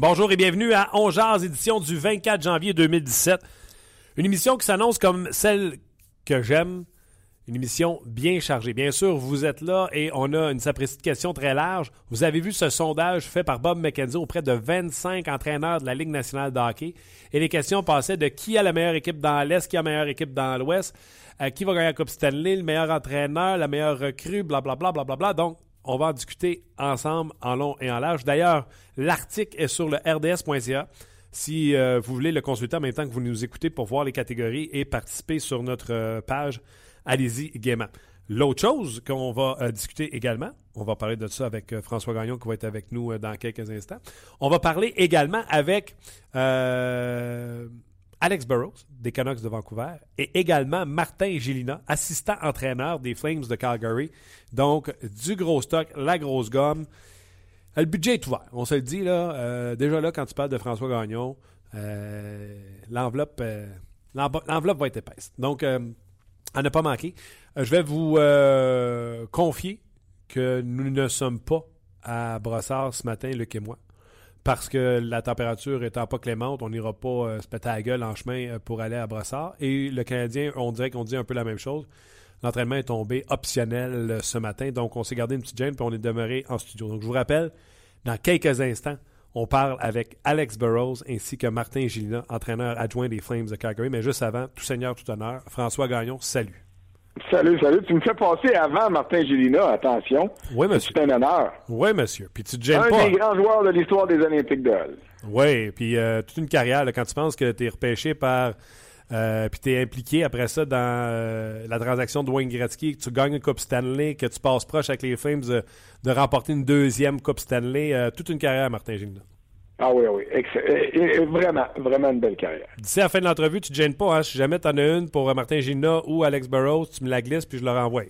Bonjour et bienvenue à On édition du 24 janvier 2017. Une émission qui s'annonce comme celle que j'aime, une émission bien chargée. Bien sûr, vous êtes là et on a une question très large. Vous avez vu ce sondage fait par Bob McKenzie auprès de 25 entraîneurs de la Ligue nationale de hockey. Et les questions passaient de qui a la meilleure équipe dans l'Est, qui a la meilleure équipe dans l'Ouest, euh, qui va gagner la Coupe Stanley, le meilleur entraîneur, la meilleure recrue, blablabla. Bla, bla, bla, bla. Donc, on va discuter ensemble en long et en large. D'ailleurs, l'article est sur le rds.ca. Si euh, vous voulez le consulter en même temps que vous nous écoutez pour voir les catégories et participer sur notre euh, page, allez-y gaiement. L'autre chose qu'on va euh, discuter également, on va parler de ça avec François Gagnon qui va être avec nous dans quelques instants. On va parler également avec Alex Burrows des Canucks de Vancouver et également Martin Gélina, assistant entraîneur des Flames de Calgary. Donc, du gros stock, la grosse gomme. Le budget est ouvert, on se le dit. là. Euh, déjà là, quand tu parles de François Gagnon, euh, l'enveloppe, euh, l'enveloppe va être épaisse. Donc, à ne pas manquer. je vais vous confier que nous ne sommes pas à Brossard ce matin, Luc et moi parce que la température étant pas clémente, on n'ira pas euh, se péter la gueule en chemin euh, pour aller à Brossard. Et le Canadien, on dirait qu'on dit un peu la même chose. L'entraînement est tombé optionnel euh, ce matin, donc on s'est gardé une petite gêne puis on est demeuré en studio. Donc je vous rappelle, dans quelques instants, on parle avec Alex Burrows ainsi que Martin Gilina, entraîneur adjoint des Flames de Calgary. Mais juste avant, tout seigneur, tout honneur, François Gagnon, salut. Salut, salut. Tu me fais passer avant Martin Gélina, attention. Oui, monsieur. C'est un honneur. Oui, monsieur. Puis tu te gênes un pas. Un des grands joueurs de l'histoire des Olympiques de Hull. Oui, puis euh, toute une carrière, quand tu penses que tu es repêché par. Euh, puis tu es impliqué après ça dans euh, la transaction de Wayne Gretzky, que tu gagnes une Coupe Stanley, que tu passes proche avec les Flames de, de remporter une deuxième Coupe Stanley. toute une carrière, Martin Gélina. Ah oui, oui. Et, vraiment, vraiment une belle carrière. D'ici à la fin de l'entrevue, tu te gênes pas. Hein? Si jamais tu en as une pour Martin Gina ou Alex Burrows, tu me la glisses puis je le renvoie.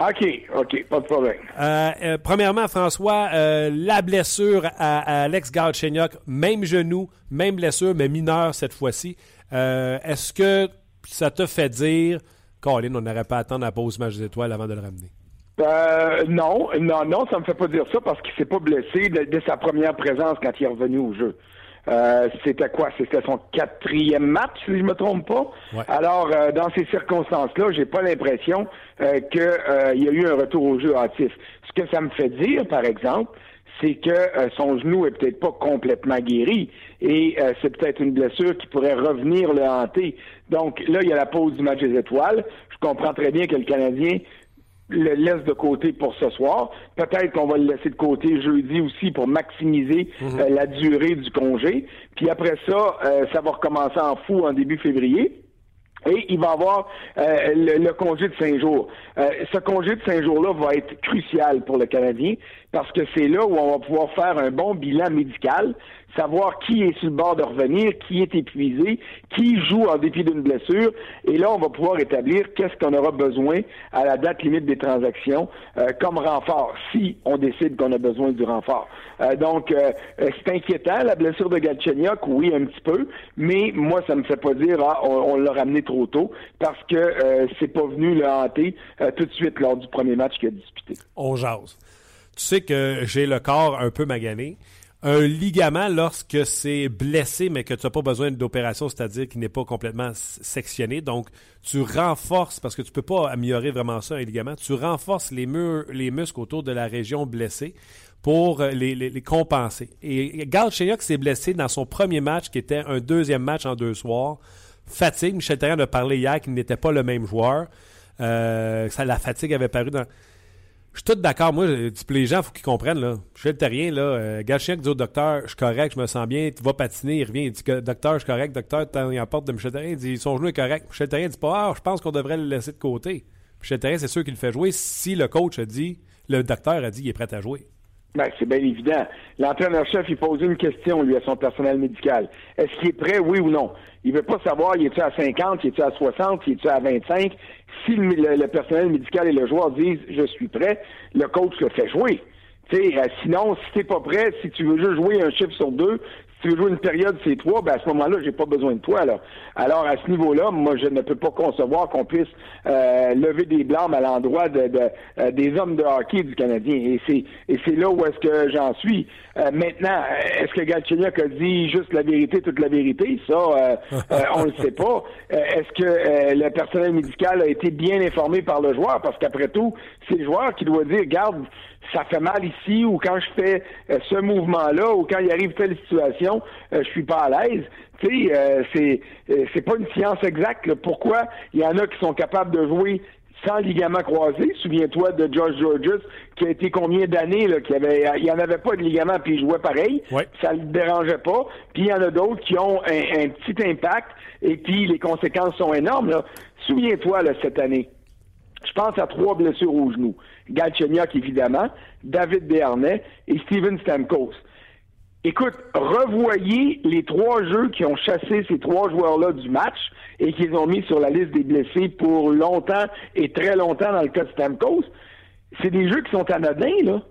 OK, OK, pas de problème. Euh, euh, premièrement, François, euh, la blessure à, Alex Galchenyuk, même genou, même blessure, mais mineure cette fois-ci. Est-ce que ça te fait dire, Colin, on n'aurait pas à attendre la pause match des étoiles avant de le ramener? Euh, non, non, non, ça me fait pas dire ça parce qu'il s'est pas blessé dès, sa première présence quand il est revenu au jeu. Euh, c'était quoi? C'était son quatrième match, si je me trompe pas? Alors, euh, dans ces circonstances-là, j'ai pas l'impression euh, qu'il y a eu un retour au jeu hâtif. Ce que ça me fait dire, par exemple, c'est que son genou est peut-être pas complètement guéri et c'est peut-être une blessure qui pourrait revenir le hanter. Donc là, il y a la pause du match des étoiles. Je comprends très bien que le Canadien le laisse de côté pour ce soir. Peut-être qu'on va le laisser de côté jeudi aussi pour maximiser mhm. euh, la durée du congé. Puis après ça, euh, ça va recommencer en fou en début février. Et il va avoir euh, le, congé de cinq jours. ce congé de cinq jours-là va être crucial pour le Canadien parce que c'est là où on va pouvoir faire un bon bilan médical, savoir qui est sur le bord de revenir, qui est épuisé, qui joue en dépit d'une blessure. Et là, on va pouvoir établir qu'est-ce qu'on aura besoin à la date limite des transactions euh, comme renfort, si on décide qu'on a besoin du renfort. Euh, donc, euh, c'est inquiétant, la blessure de Galchenyuk, oui, un petit peu, mais moi, ça me fait pas dire, ah, on, l'a ramené trop tôt, parce que c'est pas venu le hanter tout de suite lors du premier match qu'il a disputé. On jase. Tu sais que j'ai le corps un peu magané un ligament lorsque c'est blessé, mais que tu n'as pas besoin d'opération, c'est-à-dire qu'il n'est pas complètement sectionné. Donc, tu renforces, parce que tu ne peux pas améliorer vraiment ça, un ligament, tu renforces les, les muscles autour de la région blessée pour euh, les, compenser. Et Galchenyuk s'est blessé dans son premier match, qui était un deuxième match en deux soirs. Fatigue. Michel Terrien a parlé hier qu'il n'était pas le même joueur. Euh, ça, la fatigue avait paru dans Je suis tout d'accord. Moi, les gens, il faut qu'ils comprennent. Là. Michel Terrien, là, euh, Gachien dit au docteur, je suis correct, je me sens bien, tu vas patiner, il revient, il dit docteur, je suis correct, docteur, il apporte de Michel Terrien, il dit son genou est correct. Michel Terrien dit pas, ah, je pense qu'on devrait le laisser de côté. Michel Terrien, c'est sûr qu'il le fait jouer si le coach a dit, le docteur a dit qu'il est prêt à jouer. Ben, c'est bien évident. L'entraîneur-chef, il pose une question, lui, à son personnel médical. Est-ce qu'il est prêt, oui ou non? Il veut pas savoir, il est-tu à 50, il est-tu à 60, il est-tu à 25? Si le, personnel médical et le joueur disent, je suis prêt, le coach le fait jouer. sais, euh, sinon, si t'es pas prêt, si tu veux juste jouer un chiffre sur deux, tu veux une période c'est trois, ben à ce moment-là, j'ai pas besoin de toi. Là. Alors à ce niveau-là, moi je ne peux pas concevoir qu'on puisse euh, lever des blâmes à l'endroit de, euh, des hommes de hockey du Canadien. Et c'est et c'est là où est-ce que j'en suis. Euh, maintenant, est-ce que Galchenyuk a dit juste la vérité, toute la vérité? Ça, on le sait pas. est-ce que le personnel médical a été bien informé par le joueur? Parce qu'après tout, c'est le joueur qui doit dire, garde ça fait mal ici, ou quand je fais euh, ce mouvement-là, ou quand il arrive telle situation, euh, je suis pas à l'aise. Tu sais, euh, c'est c'est pas une science exacte. Pourquoi il y en a qui sont capables de jouer sans ligament croisé? Souviens-toi de George Georges, qui a été combien d'années, là, qui avait, il n'y en avait pas de ligament, puis il jouait pareil. Ça ne le dérangeait pas. Puis il y en a d'autres qui ont un, petit impact, et puis les conséquences sont énormes. Souviens-toi, cette année, je pense à trois blessures au genou. Galchenyuk, évidemment, David Desharnais et Steven Stamkos. Écoute, revoyez les trois jeux qui ont chassé ces trois joueurs-là du match et qu'ils ont mis sur la liste des blessés pour longtemps et très longtemps dans le cas de Stamkos. C'est des jeux qui sont anodins, là.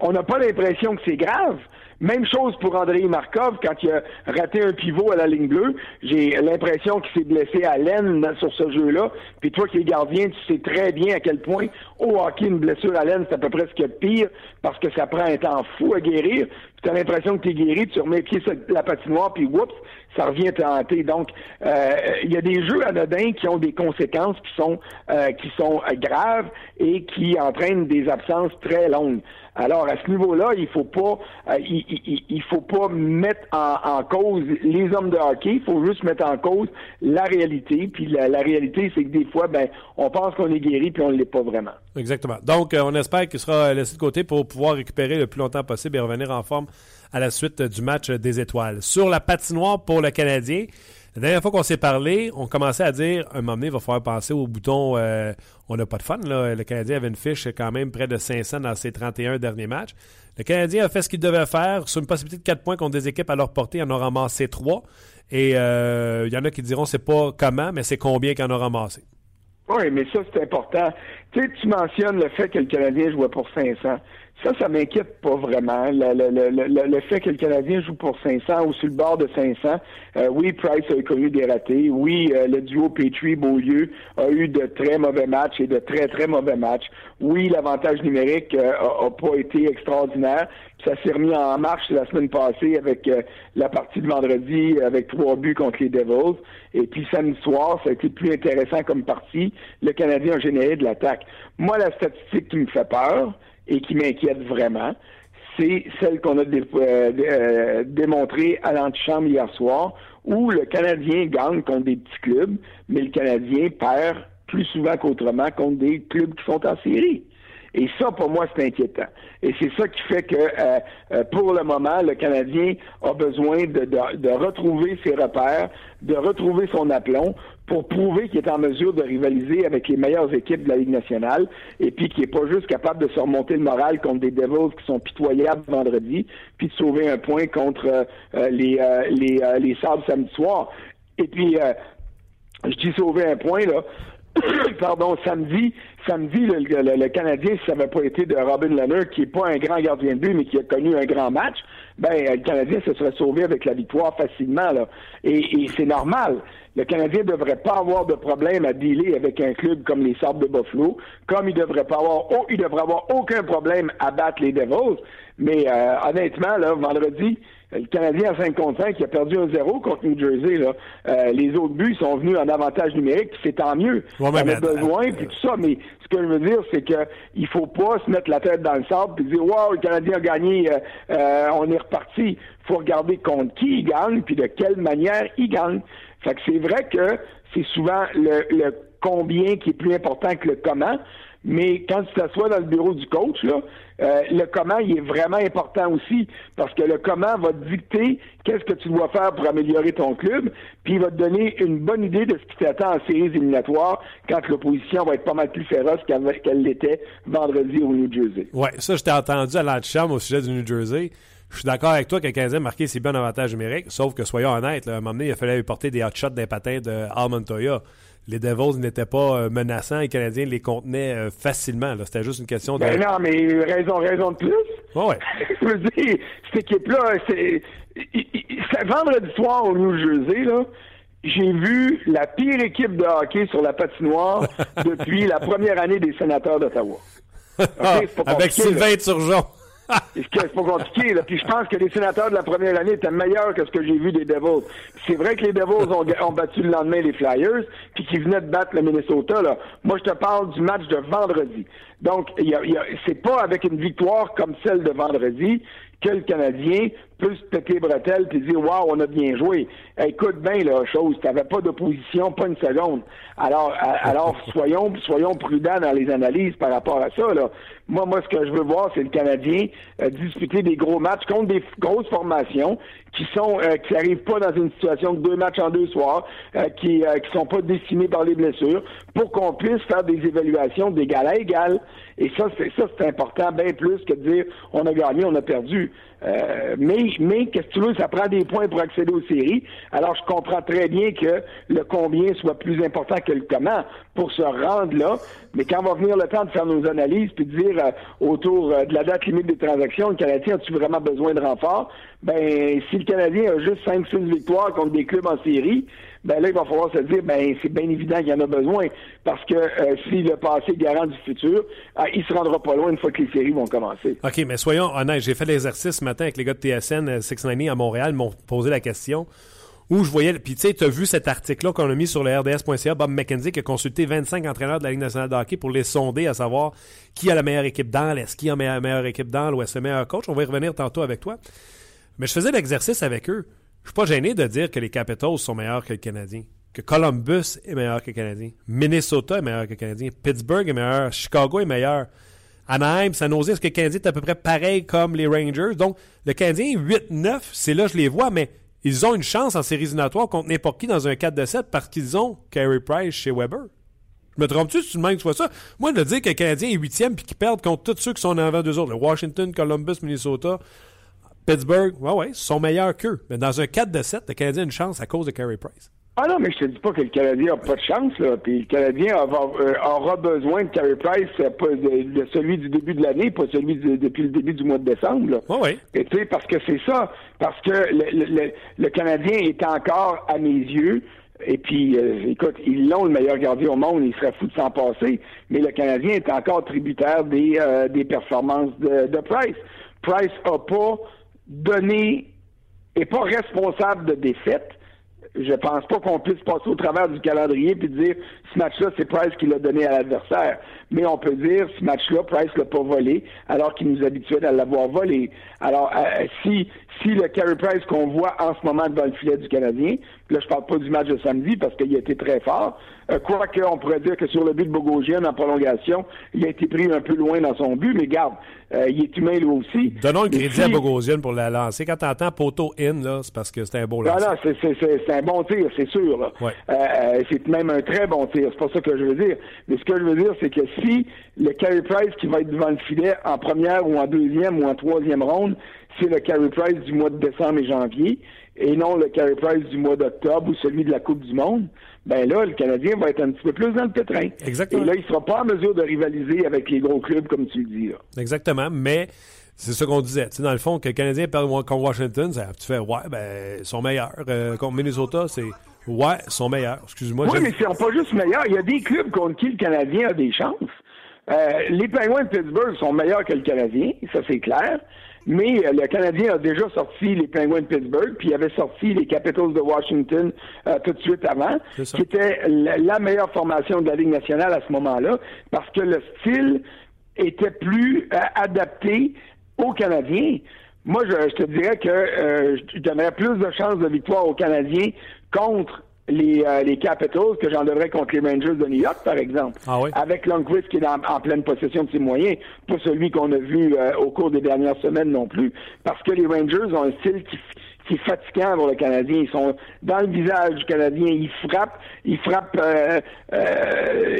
On n'a pas l'impression que c'est grave. Même chose pour André Markov quand il a raté un pivot à la ligne bleue. J'ai l'impression qu'il s'est blessé à l'aine sur ce jeu-là. Puis toi qui es gardien, tu sais très bien à quel point au hockey, une blessure à l'aine, c'est à peu près ce pire parce que ça prend un temps fou à guérir. Tu as l'impression que tu es guéri, tu remets pied sur la patinoire, puis whoops, ça revient te hanter. Donc, euh, il y a des jeux anodins qui ont des conséquences qui sont euh, qui sont graves et qui entraînent des absences très longues. Alors à ce niveau-là, il faut pas, euh, il, faut pas mettre en, cause les hommes de hockey. Il faut juste mettre en cause la réalité. Puis la, réalité, c'est que des fois, ben, on pense qu'on est guéri puis on ne l'est pas vraiment. Exactement. Donc, euh, on espère qu'il sera laissé de côté pour pouvoir récupérer le plus longtemps possible et revenir en forme à la suite du match des étoiles. Sur la patinoire pour le Canadien. La dernière fois qu'on s'est parlé, on commençait à dire un moment donné, il va falloir penser au bouton euh, on n'a pas de fun. Là. Le Canadien avait une fiche quand même près de 500 dans ses 31 derniers matchs. Le Canadien a fait ce qu'il devait faire. Sur une possibilité de 4 points contre des équipes à leur portée, il en a ramassé 3. Et euh, il y en a qui diront c'est pas comment, mais c'est combien qu'il en a ramassé. Oui, mais ça, c'est important. Tu sais, tu mentionnes le fait que le Canadien jouait pour 500. Ça, ça m'inquiète pas vraiment. Le, le, le, fait que le Canadien joue pour 500 ou sur le bord de 500, euh, oui, Price a connu des ratés. Oui, euh, le duo Petrie-Beaulieu a eu de très mauvais matchs et de très, très mauvais matchs. Oui, l'avantage numérique euh, a, pas été extraordinaire. Ça s'est remis en marche la semaine passée avec la partie de vendredi avec trois buts contre les Devils. Et puis samedi soir, ça a été plus intéressant comme partie. Le Canadien a généré de l'attaque. Moi, la statistique qui me fait peur, et qui m'inquiète vraiment, c'est celle qu'on a euh, euh, démontrée à l'antichambre hier soir, où le Canadien gagne contre des petits clubs, mais le Canadien perd plus souvent qu'autrement contre des clubs qui sont en série. Et ça, pour moi, c'est inquiétant. Et c'est ça qui fait que, euh, euh, pour le moment, le Canadien a besoin de, de, retrouver ses repères, de retrouver son aplomb pour prouver qu'il est en mesure de rivaliser avec les meilleures équipes de la Ligue nationale et puis qu'il n'est pas juste capable de se remonter le moral contre des Devils qui sont pitoyables vendredi, puis de sauver un point contre euh, les, les, les Sabres samedi soir. Et puis, je dis sauver un point, là, pardon, samedi, samedi, le, Canadien, si ça n'avait pas été de Robin Leonard, qui n'est pas un grand gardien de but, mais qui a connu un grand match, ben, le Canadien se serait sauvé avec la victoire facilement, là. Et, c'est normal. Le Canadien ne devrait pas avoir de problème à dealer avec un club comme les Sabres de Buffalo, comme il devrait pas avoir, oh, il devrait avoir aucun problème à battre les Devils. Mais, euh, honnêtement, là, vendredi, le Canadien à 5 contre 5 qui a perdu un 0 contre New Jersey. Là. Euh, les autres buts sont venus en avantage numérique, c'est tant mieux. on a besoin, puis tout ça. Mais ce que je veux dire, c'est que il faut pas se mettre la tête dans le sable et dire Wow, le Canadien a gagné, euh, euh, on est reparti. Il faut regarder contre qui il gagne, puis de quelle manière il gagne. Fait que c'est vrai que c'est souvent le, le combien qui est plus important que le comment. Mais quand tu t'assois dans le bureau du coach, là, euh, le comment il est vraiment important aussi parce que le comment va te dicter qu'est-ce que tu dois faire pour améliorer ton club, puis il va te donner une bonne idée de ce qui t'attend en séries éliminatoires quand l'opposition va être pas mal plus féroce qu'elle l'était vendredi au New Jersey. Oui, ça, je t'ai entendu à l'antichambre au sujet du New Jersey. Je suis d'accord avec toi que le Canadien a marqué ses bons avantages numériques, sauf que, soyons honnêtes, à un moment donné, il a fallu porter des hotshots des patins de Al Montoya les Devils n'étaient pas euh, menaçants et les Canadiens les contenaient euh, facilement. C'était juste une question de. Ben non, mais raison, raison de plus. ouais. Je veux dire, cette équipe-là, c'est. Vendredi soir au New Jersey, là, j'ai vu la pire équipe de hockey sur la patinoire depuis la première année des sénateurs d'Ottawa. Avec Sylvain Turgeon. c'est pas compliqué. Là? Puis je pense que les sénateurs de la première année étaient meilleurs que ce que j'ai vu des Devils. C'est vrai que les Devils ont, battu le lendemain les Flyers, puis qu'ils venaient de battre le Minnesota. Là. Moi, je te parle du match de vendredi. Donc, c'est pas avec une victoire comme celle de vendredi que le Canadien peut se péter bretelles puis dire Waouh, on a bien joué. écoute bien la chose, t'avais pas d'opposition, pas une seconde. Alors, alors soyons, soyons prudents dans les analyses par rapport à ça. Là. Moi, moi, ce que je veux voir, c'est le Canadien euh, disputer des gros matchs contre des grosses formations qui sont euh, qui n'arrivent pas dans une situation de deux matchs en deux soirs, euh, qui qui sont pas dessinés par les blessures, pour qu'on puisse faire des évaluations d'égal à égal. Et ça, c'est ça, c'est important, bien plus que de dire on a gagné, on a perdu. Euh, mais, mais qu'est-ce que tu veux, ça prend des points pour accéder aux séries. Alors, je comprends très bien que le combien soit plus important que le comment pour se rendre là. Mais quand va venir le temps de faire nos analyses puis de dire euh, autour euh, de la date limite des transactions, le Canadien a-tu vraiment besoin de renfort? Ben, si le Canadien a juste 5-6 victoires contre des clubs en série, ben là, il va falloir se dire, ben c'est bien évident qu'il y en a besoin, parce que euh, si le passé garant du futur, euh, il se rendra pas loin une fois que les séries vont commencer. OK, mais soyons honnêtes, j'ai fait l'exercice ce matin avec les gars de TSN 690 euh, à Montréal, m'ont posé la question où je voyais, puis tu sais, tu as vu cet article-là qu'on a mis sur le RDS.ca, Bob McKenzie qui a consulté 25 entraîneurs de la Ligue nationale de hockey pour les sonder à savoir qui a la meilleure équipe dans l'Est, qui a la meilleure équipe dans l'Ouest, le meilleur coach. On va y revenir tantôt avec toi. Mais je faisais l'exercice avec eux. Je suis pas gêné de dire que les Capitals sont meilleurs que le Canadien, que Columbus est meilleur que le Canadien, Minnesota est meilleur que le Canadien, Pittsburgh est meilleur, Chicago est meilleur. Anaheim, San Jose, est-ce que le Canadien est à peu près pareil comme les Rangers? Donc, le Canadien 8-9, c'est là que je les vois, mais ils ont une chance en séries éliminatoires contre n'importe qui dans un 4 de 7 parce qu'ils ont Carey Price chez Weber. Je me trompe-tu si tu me que tu vois ça? Moi, de dire que le Canadien est huitième puis qu'ils perdent contre tous ceux qui sont en avant d'eux autres, le Washington, Columbus, Minnesota, Pittsburgh, ouais, ouais, sont meilleurs qu'eux. Mais dans un 4 de 7, le Canadien a une chance à cause de Carey Price. Ah non, mais je te dis pas que le Canadien n'a pas de chance, là. Puis le Canadien euh, aura besoin de Carey Price, euh, pas de, celui du début de l'année, pas celui depuis le début du mois de décembre. Là. oui. Et tu sais, parce que c'est ça. Parce que le, le, Canadien est encore, à mes yeux, et puis, euh, écoute, ils l'ont le meilleur gardien au monde, il serait fou de s'en passer. Mais le Canadien est encore tributaire des, des performances de, de Price. Price n'a pas donné est pas responsable de défaite. Je pense pas qu'on puisse passer au travers du calendrier puis dire ce match-là, c'est Price qui l'a donné à l'adversaire. Mais on peut dire ce match-là, Price l'a pas volé, alors qu'il nous habituait à l'avoir volé. Alors, euh, si si le carry price qu'on voit en ce moment dans le filet du Canadien, là je parle pas du match de samedi parce qu'il a été très fort, euh, quoique on pourrait dire que sur le but de Bogosian en prolongation, il a été pris un peu loin dans son but, mais garde, euh, il est humain lui aussi. Donnons le crédit à Bogosian pour la lancer. Quand t'entends poteau in, là, c'est parce que c'est un beau lancer. Non, non, c'est un bon tir, c'est sûr. Là. Euh, c'est même un très bon tir, c'est pas ça que je veux dire. Mais ce que je veux dire, c'est que si le carry price qui va être devant le filet en première ou en deuxième ou en troisième ronde, c'est le carry price du mois de décembre et janvier, et non le carry price du mois d'octobre ou celui de la Coupe du Monde, ben là, le Canadien va être un petit peu plus dans le pétrin. Exactement. Et là, il ne sera pas en mesure de rivaliser avec les gros clubs, comme tu le dis. Là. Exactement, mais c'est ce qu'on disait. Tu sais, dans le fond, que le Canadien perd contre Washington, ça, tu fais, ouais, ben, ils sont meilleurs. Euh, contre Minnesota, c'est, ouais, ils sont meilleurs. Excuse-moi. Oui, mais ils sont pas juste meilleurs. Il y a des clubs contre qui le Canadien a des chances. Euh, les Penguins de Pittsburgh sont meilleurs que le Canadien, ça c'est clair. Mais euh, le Canadien a déjà sorti les Penguins de Pittsburgh, puis il avait sorti les Capitals de Washington euh, tout de suite avant, qui était la, meilleure formation de la Ligue nationale à ce moment-là, parce que le style était plus adapté aux Canadiens. Moi, je, te dirais que je donnerais plus de chances de victoire aux Canadiens contre les, euh, les Capitals que j'en devrais contre les Rangers de New York, par exemple. Ah oui? Avec Lundqvist qui est en, pleine possession de ses moyens, pas celui qu'on a vu euh, au cours des dernières semaines non plus, parce que les Rangers ont un style qui, qui est fatigant pour le Canadien. Ils sont dans le visage du Canadien. Ils frappent, ils frappent. Euh, euh,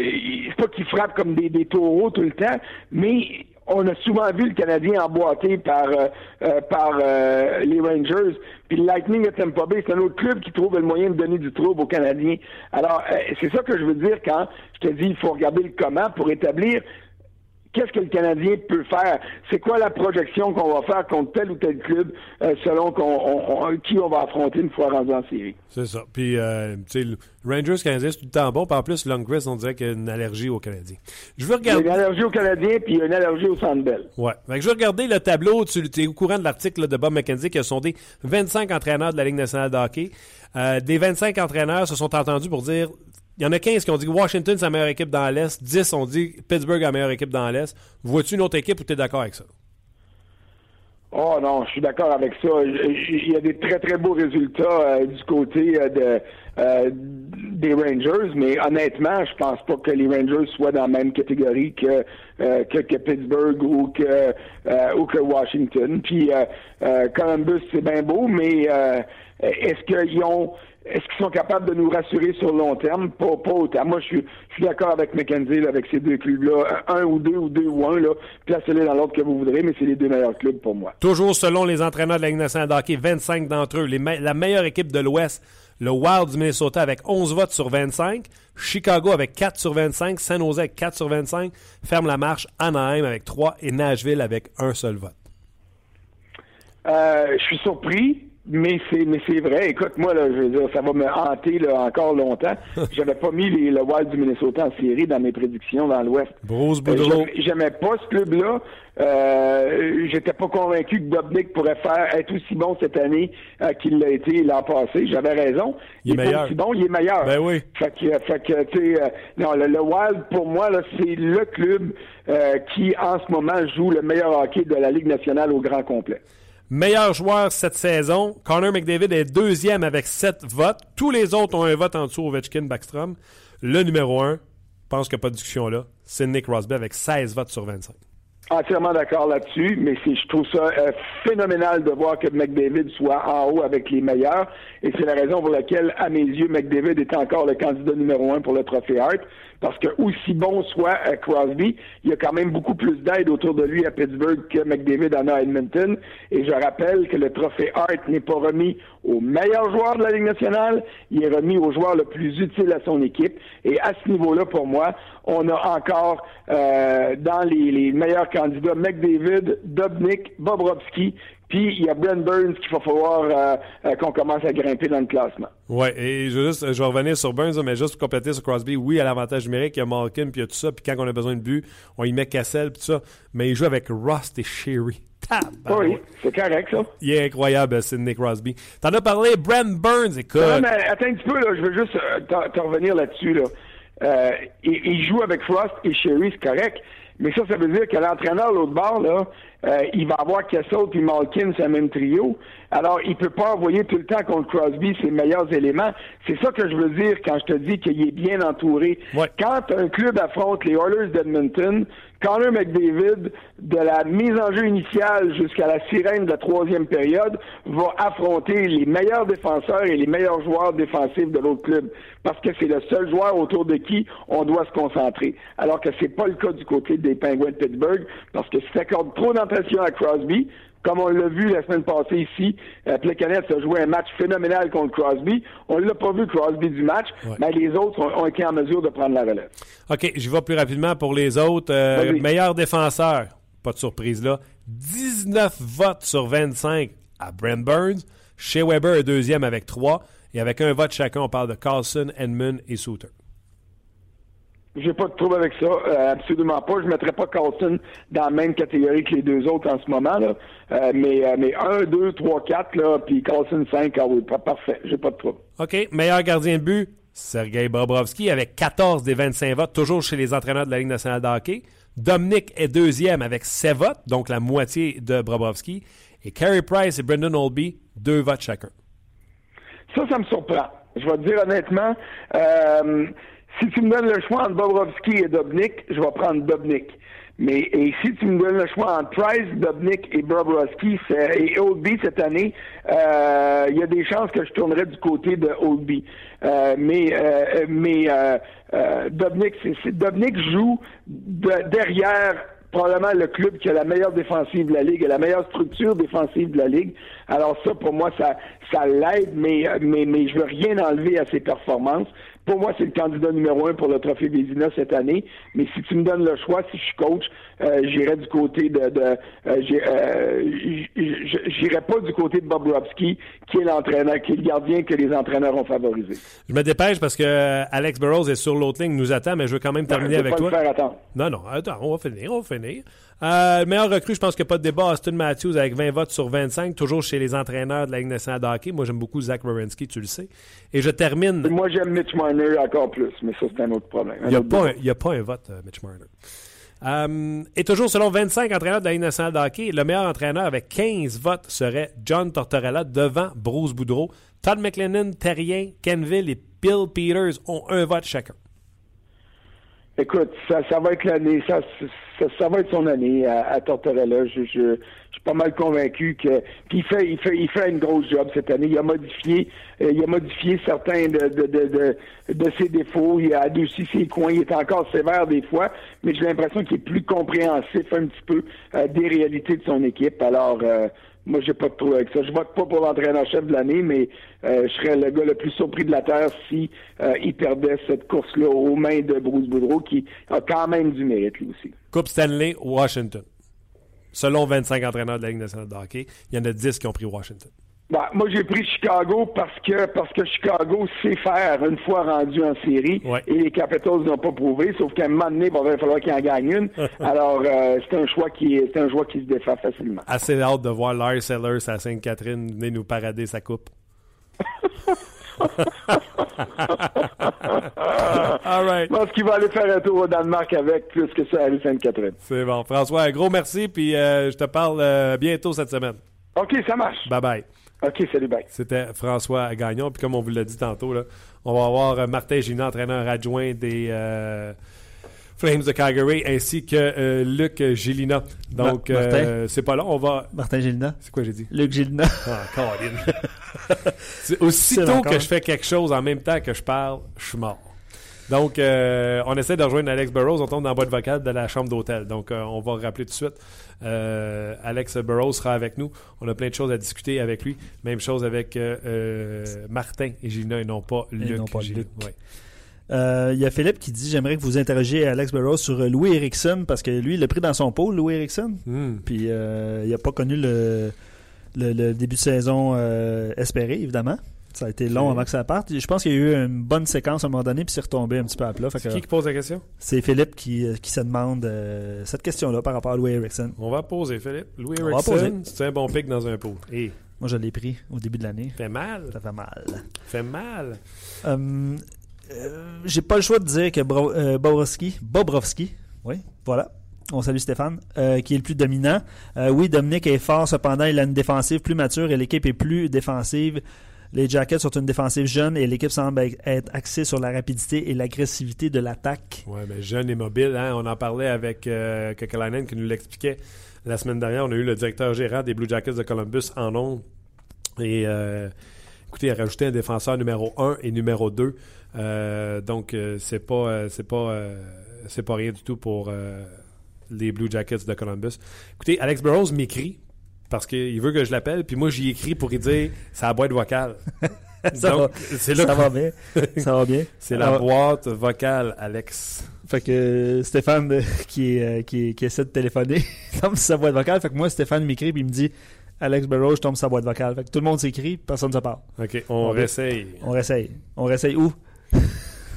c'est pas qu'ils frappent comme des, des taureaux tout le temps, mais on a souvent vu le Canadien emboîté par euh, euh, par euh, les Rangers. Puis le Lightning de Tampa Bay, c'est un autre club qui trouve le moyen de donner du trouble aux Canadiens. Alors, c'est ça que je veux dire quand je te dis il faut regarder le comment pour établir qu'est-ce que le Canadien peut faire? C'est quoi la projection qu'on va faire contre tel ou tel club euh, selon qui on va affronter une fois rendu en série? C'est ça. Puis, euh, tu sais, Rangers Canadien, c'est tout le temps bon. Puis en plus, Lundqvist, on dirait qu'il y a une allergie aux Canadiens. Je veux regarder. Il y a une allergie aux Canadiens, puis il y a une allergie au Sandbell. Ouais. Fait je veux regarder le tableau. Tu es au courant de l'article de Bob McKenzie qui a sondé 25 entraîneurs de la Ligue nationale de hockey. Euh, des 25 entraîneurs se sont entendus pour dire il y en a 15 qui ont dit Washington, c'est la meilleure équipe dans l'Est. 10 ont dit Pittsburgh la meilleure équipe dans l'Est. Vois-tu une autre équipe ou tu es d'accord avec ça? Oh non, je suis d'accord avec ça. Il y a des très très beaux résultats euh, du côté euh, euh, des Rangers, mais honnêtement, je pense pas que les Rangers soient dans la même catégorie que que, Pittsburgh ou que ou que Washington. Puis Columbus, c'est bien beau, mais est-ce qu'ils ont est-ce qu'ils sont capables de nous rassurer sur le long terme? Pas, pas autant. Moi, je suis, je suis d'accord avec McKenzie, avec ces deux clubs-là. Un ou deux, ou deux ou un, là. Placez-les dans l'ordre que vous voudrez, mais c'est les deux meilleurs clubs pour moi. Toujours selon les entraîneurs de la Ligue nationale de hockey, 25 d'entre eux. la meilleure équipe de l'Ouest, le Wild du Minnesota avec 11 votes sur 25. Chicago avec 4 sur 25. San Jose avec 4 sur 25. Ferme la marche. Anaheim avec 3 et Nashville avec un seul vote. Euh, je suis surpris mais c'est mais c'est vrai. Écoute, moi, là, je veux dire, ça va me hanter là, encore longtemps. J'avais pas mis les, le Wild du Minnesota en série dans mes prédictions dans l'Ouest. Bruce euh, J'aimais pas ce club-là. Euh, J'étais pas convaincu que Dobnik pourrait faire être aussi bon cette année euh, qu'il l'a été l'an passé. J'avais raison. Il, est, meilleur. Aussi bon, il est meilleur. Ben oui. Fait que, fait que tu sais, euh, non, le, Wild pour moi là, c'est le club qui en ce moment joue le meilleur hockey de la Ligue nationale au grand complet. Meilleur joueur cette saison, Connor McDavid est deuxième avec sept votes. Tous les autres ont un vote en dessous, Ovechkin, Backstrom. Le numéro un, je pense qu'il n'y a pas de discussion là, c'est Nick Rosberg avec 16 votes sur 25. Entièrement d'accord là-dessus, mais je trouve ça euh, phénoménal de voir que McDavid soit en haut avec les meilleurs. Et c'est la raison pour laquelle, à mes yeux, McDavid est encore le candidat numéro un pour le trophée Hart parce que aussi bon soit euh, Crosby, il y a quand même beaucoup plus d'aide autour de lui à Pittsburgh que McDavid en a à Edmonton. Et je rappelle que le trophée Hart n'est pas remis au meilleur joueur de la Ligue nationale, il est remis au joueur le plus utile à son équipe. Et à ce niveau-là, pour moi, on a encore euh, dans les, les, meilleurs candidats McDavid, Dobnik, Bobrovski, puis il y a Brent Burns qu'il va falloir euh, euh, qu'on commence à grimper dans le classement. Oui, et je, juste, je vais revenir sur Burns, mais juste pour compléter sur Crosby, oui, à l'avantage numérique, il y a Malkin, puis il y a tout ça, puis quand on a besoin de but, on y met Cassel, puis tout ça, mais il joue avec Rust et Sherry. oui, c'est correct, ça. Il est incroyable, Nick Crosby. T'en as parlé, Brent Burns, écoute. Non, mais attends un petit peu, là, je veux juste euh, t'en revenir là-dessus, là. il, il, joue avec Frost et Sherry, c'est correct. Mais ça, ça veut dire que l'entraîneur, l'autre bord, là, euh, il va avoir Kessel puis Malkin, c'est le même trio. Alors, il peut pas envoyer tout le temps contre Crosby ses meilleurs éléments. C'est ça que je veux dire quand je te dis qu'il est bien entouré. Quand un club affronte les Oilers d'Edmonton, Connor McDavid, de la mise en jeu initiale jusqu'à la sirène de la troisième période, va affronter les meilleurs défenseurs et les meilleurs joueurs défensifs de l'autre club. Parce que c'est le seul joueur autour de qui on doit se concentrer. Alors que c'est pas le cas du côté des Penguins de Pittsburgh, parce que si tu accordes trop à Crosby, comme on l'a vu la semaine passée ici, euh, a joué un match phénoménal contre Crosby. On ne l'a pas vu Crosby du match, mais les autres ont, été en mesure de prendre la relève. OK, je vais plus rapidement pour les autres. Euh, meilleur défenseur, pas de surprise là. 19 votes sur 25 à Brent Burns. Shea Weber est deuxième avec 3. Et avec un vote chacun, on parle de Carlson, Edmund et Souter. J'ai pas de trouble avec ça, euh, absolument pas. Je mettrais pas Carlson dans la même catégorie que les deux autres en ce moment là, euh, mais euh, mais 1 2 3 4 là, puis Carlson 5, ah oui, parfait, j'ai pas de trouble. OK, meilleur gardien de but, Sergei Bobrovski avec 14 des 25 votes, toujours chez les entraîneurs de la Ligue nationale de hockey. Dominic est deuxième avec 7 votes, donc la moitié de Bobrovski. Et Carey Price et Brendan Olby, deux votes chacun. Ça, ça me surprend. Je vais te dire honnêtement, euh, si tu me donnes le choix entre Bobrovski et Dobnik, je vais prendre Dobnik. Mais et si tu me donnes le choix entre Price, Dobnik et Bobrovski et Oldby cette année, euh, il y a des chances que je tournerais du côté de Oldby. Euh, mais euh, mais Dobnik, c'est, Dobnik joue derrière probablement le club qui a la meilleure défensive de la ligue, la meilleure structure défensive de la ligue. Alors ça, pour moi, ça, ça l'aide, mais, mais, mais je veux rien enlever à ses performances. Pour moi, c'est le candidat numéro un pour le trophée Vézina cette année. Mais si tu me donnes le choix, si je suis coach, euh, j'irai du côté de, de euh, euh j'irai pas du côté de Bob Robski, qui est l'entraîneur, qui est le gardien que les entraîneurs ont favorisé. Je me dépêche parce que Alex Burrows est sur l'autre ligne, nous attend, mais je veux quand même terminer avec toi. Faire attendre. Non, non, attends, on va finir, on va finir. Euh, le meilleur recrue, je pense qu'il n'y a pas de débat, Austin Matthews avec 20 votes sur 25, toujours chez les entraîneurs de la Ligue nationale de hockey. Moi, j'aime beaucoup Zach Wierenski, tu le sais. Et je termine. moi, j'aime Mitch Marner encore plus, mais ça, c'est un autre problème. Il n'y a, pas un vote, euh, Mitch Marner. Euh, et toujours selon 25 entraîneurs de la Ligue nationale de hockey, le meilleur entraîneur avec 15 votes serait John Tortorella devant Bruce Boudreau. Todd McLennan, Terrien, Kenville et Bill Peters ont un vote chacun. Écoute, ça, ça va être l'année, ça, ça, va être son année à, à Tortorella. Je, je, suis pas mal convaincu que il fait, il fait, il fait une grosse job cette année. Il a modifié, euh, il a modifié certains de, de, de, de, ses défauts. Il a adouci ses coins. Il est encore sévère des fois, mais j'ai l'impression qu'il est plus compréhensif un petit peu euh, des réalités de son équipe. Alors, euh, moi, j'ai pas de trop avec ça. Je vote pas pour l'entraîneur-chef de l'année, mais euh, je serais le gars le plus surpris de la Terre si euh, il perdait cette course-là aux mains de Bruce Boudreau, qui a quand même du mérite, lui aussi. Coupe Stanley, Washington. Selon 25 entraîneurs de la Ligue nationale de hockey, il y en a 10 qui ont pris Washington. Bah, moi, j'ai pris Chicago parce que parce que Chicago sait faire une fois rendu en série et les Capitals n'ont pas prouvé, sauf qu'à un moment donné, il va falloir qu'ils en gagnent une. Alors, euh, c'est un choix qui c'est un choix qui se défend facilement. Assez hâte de voir Lars Sellers à Sainte-Catherine venir nous parader sa coupe. All right. Je pense qu'il va aller faire un tour au Danemark avec plus que ça à Sainte-Catherine. C'est bon. François, un gros merci, puis euh, je te parle euh, bientôt cette semaine. OK, ça marche. Bye bye. OK, salut, bye. C'était François Gagnon. Puis comme on vous l'a dit tantôt, là, on va avoir euh, Martin Gina, entraîneur adjoint des euh, Flames de Calgary, ainsi que euh, Luc Gélina. Donc, c'est pas long. On va. Martin Gélina? C'est quoi j'ai dit? Luc Gélina. Ah, Colin. aussitôt que je fais quelque chose en même temps que je parle, je suis mort. Donc, on essaie de rejoindre Alex Burrows. On tombe dans la boîte vocale de la chambre d'hôtel. Donc, on va rappeler tout de suite. Euh, Alex Burrows sera avec nous. On a plein de choses à discuter avec lui. Même chose avec euh, euh, Martin et Gina et non pas Luc. Il y a Philippe qui dit J'aimerais que vous interrogiez Alex Burrows sur Louis Erickson parce que lui, il l'a pris dans son pôle, Louis Erickson. Hmm. Puis il n'a pas connu le, le, début de saison espéré, évidemment. Ça a été long avant que ça parte. Je pense qu'il y a eu une bonne séquence à un moment donné, puis c'est retombé un petit peu à plat. C'est qui qui pose la question? C'est Philippe qui, euh, qui se demande euh, cette question-là par rapport à Louis Erickson. On va poser, Philippe. Louis Erickson, c'est un bon pic dans un pot. Et... Moi, je l'ai pris au début de l'année. Fait mal. Ça fait mal. Fait mal. Euh, j'ai pas le choix de dire que Bobrovski, Bobrovski, oui, voilà, on salue Stéphane, qui est le plus dominant. oui, Dominique est fort, cependant, il a une défensive plus mature et l'équipe est plus défensive. Les Jackets sont une défensive jeune et l'équipe semble être axée sur la rapidité et l'agressivité de l'attaque. Oui, mais jeune et mobile. Hein? On en parlait avec euh, qui nous l'expliquait la semaine dernière. On a eu le directeur gérant des Blue Jackets de Columbus en ondes. Et euh, écoutez, il a rajouté un défenseur numéro 1 et numéro 2. Euh, donc, euh, c'est pas, c'est pas, pas rien du tout pour les Blue Jackets de Columbus. Écoutez, Alex Burrows m'écrit parce qu'il veut que je l'appelle, puis moi j'y écris pour lui dire sa boîte vocale. ça, va, ça va bien. Ça va bien. C'est la boîte vocale, Alex. Fait que Stéphane qui, euh, qui, qui, essaie de téléphoner tombe sa boîte vocale. Fait que moi, Stéphane m'écrit et il me dit Alex Burrows, je tombe sa boîte vocale. Fait que tout le monde s'écrit, personne ne se parle. OK, on, on réessaye. On réessaye. On réessaye où?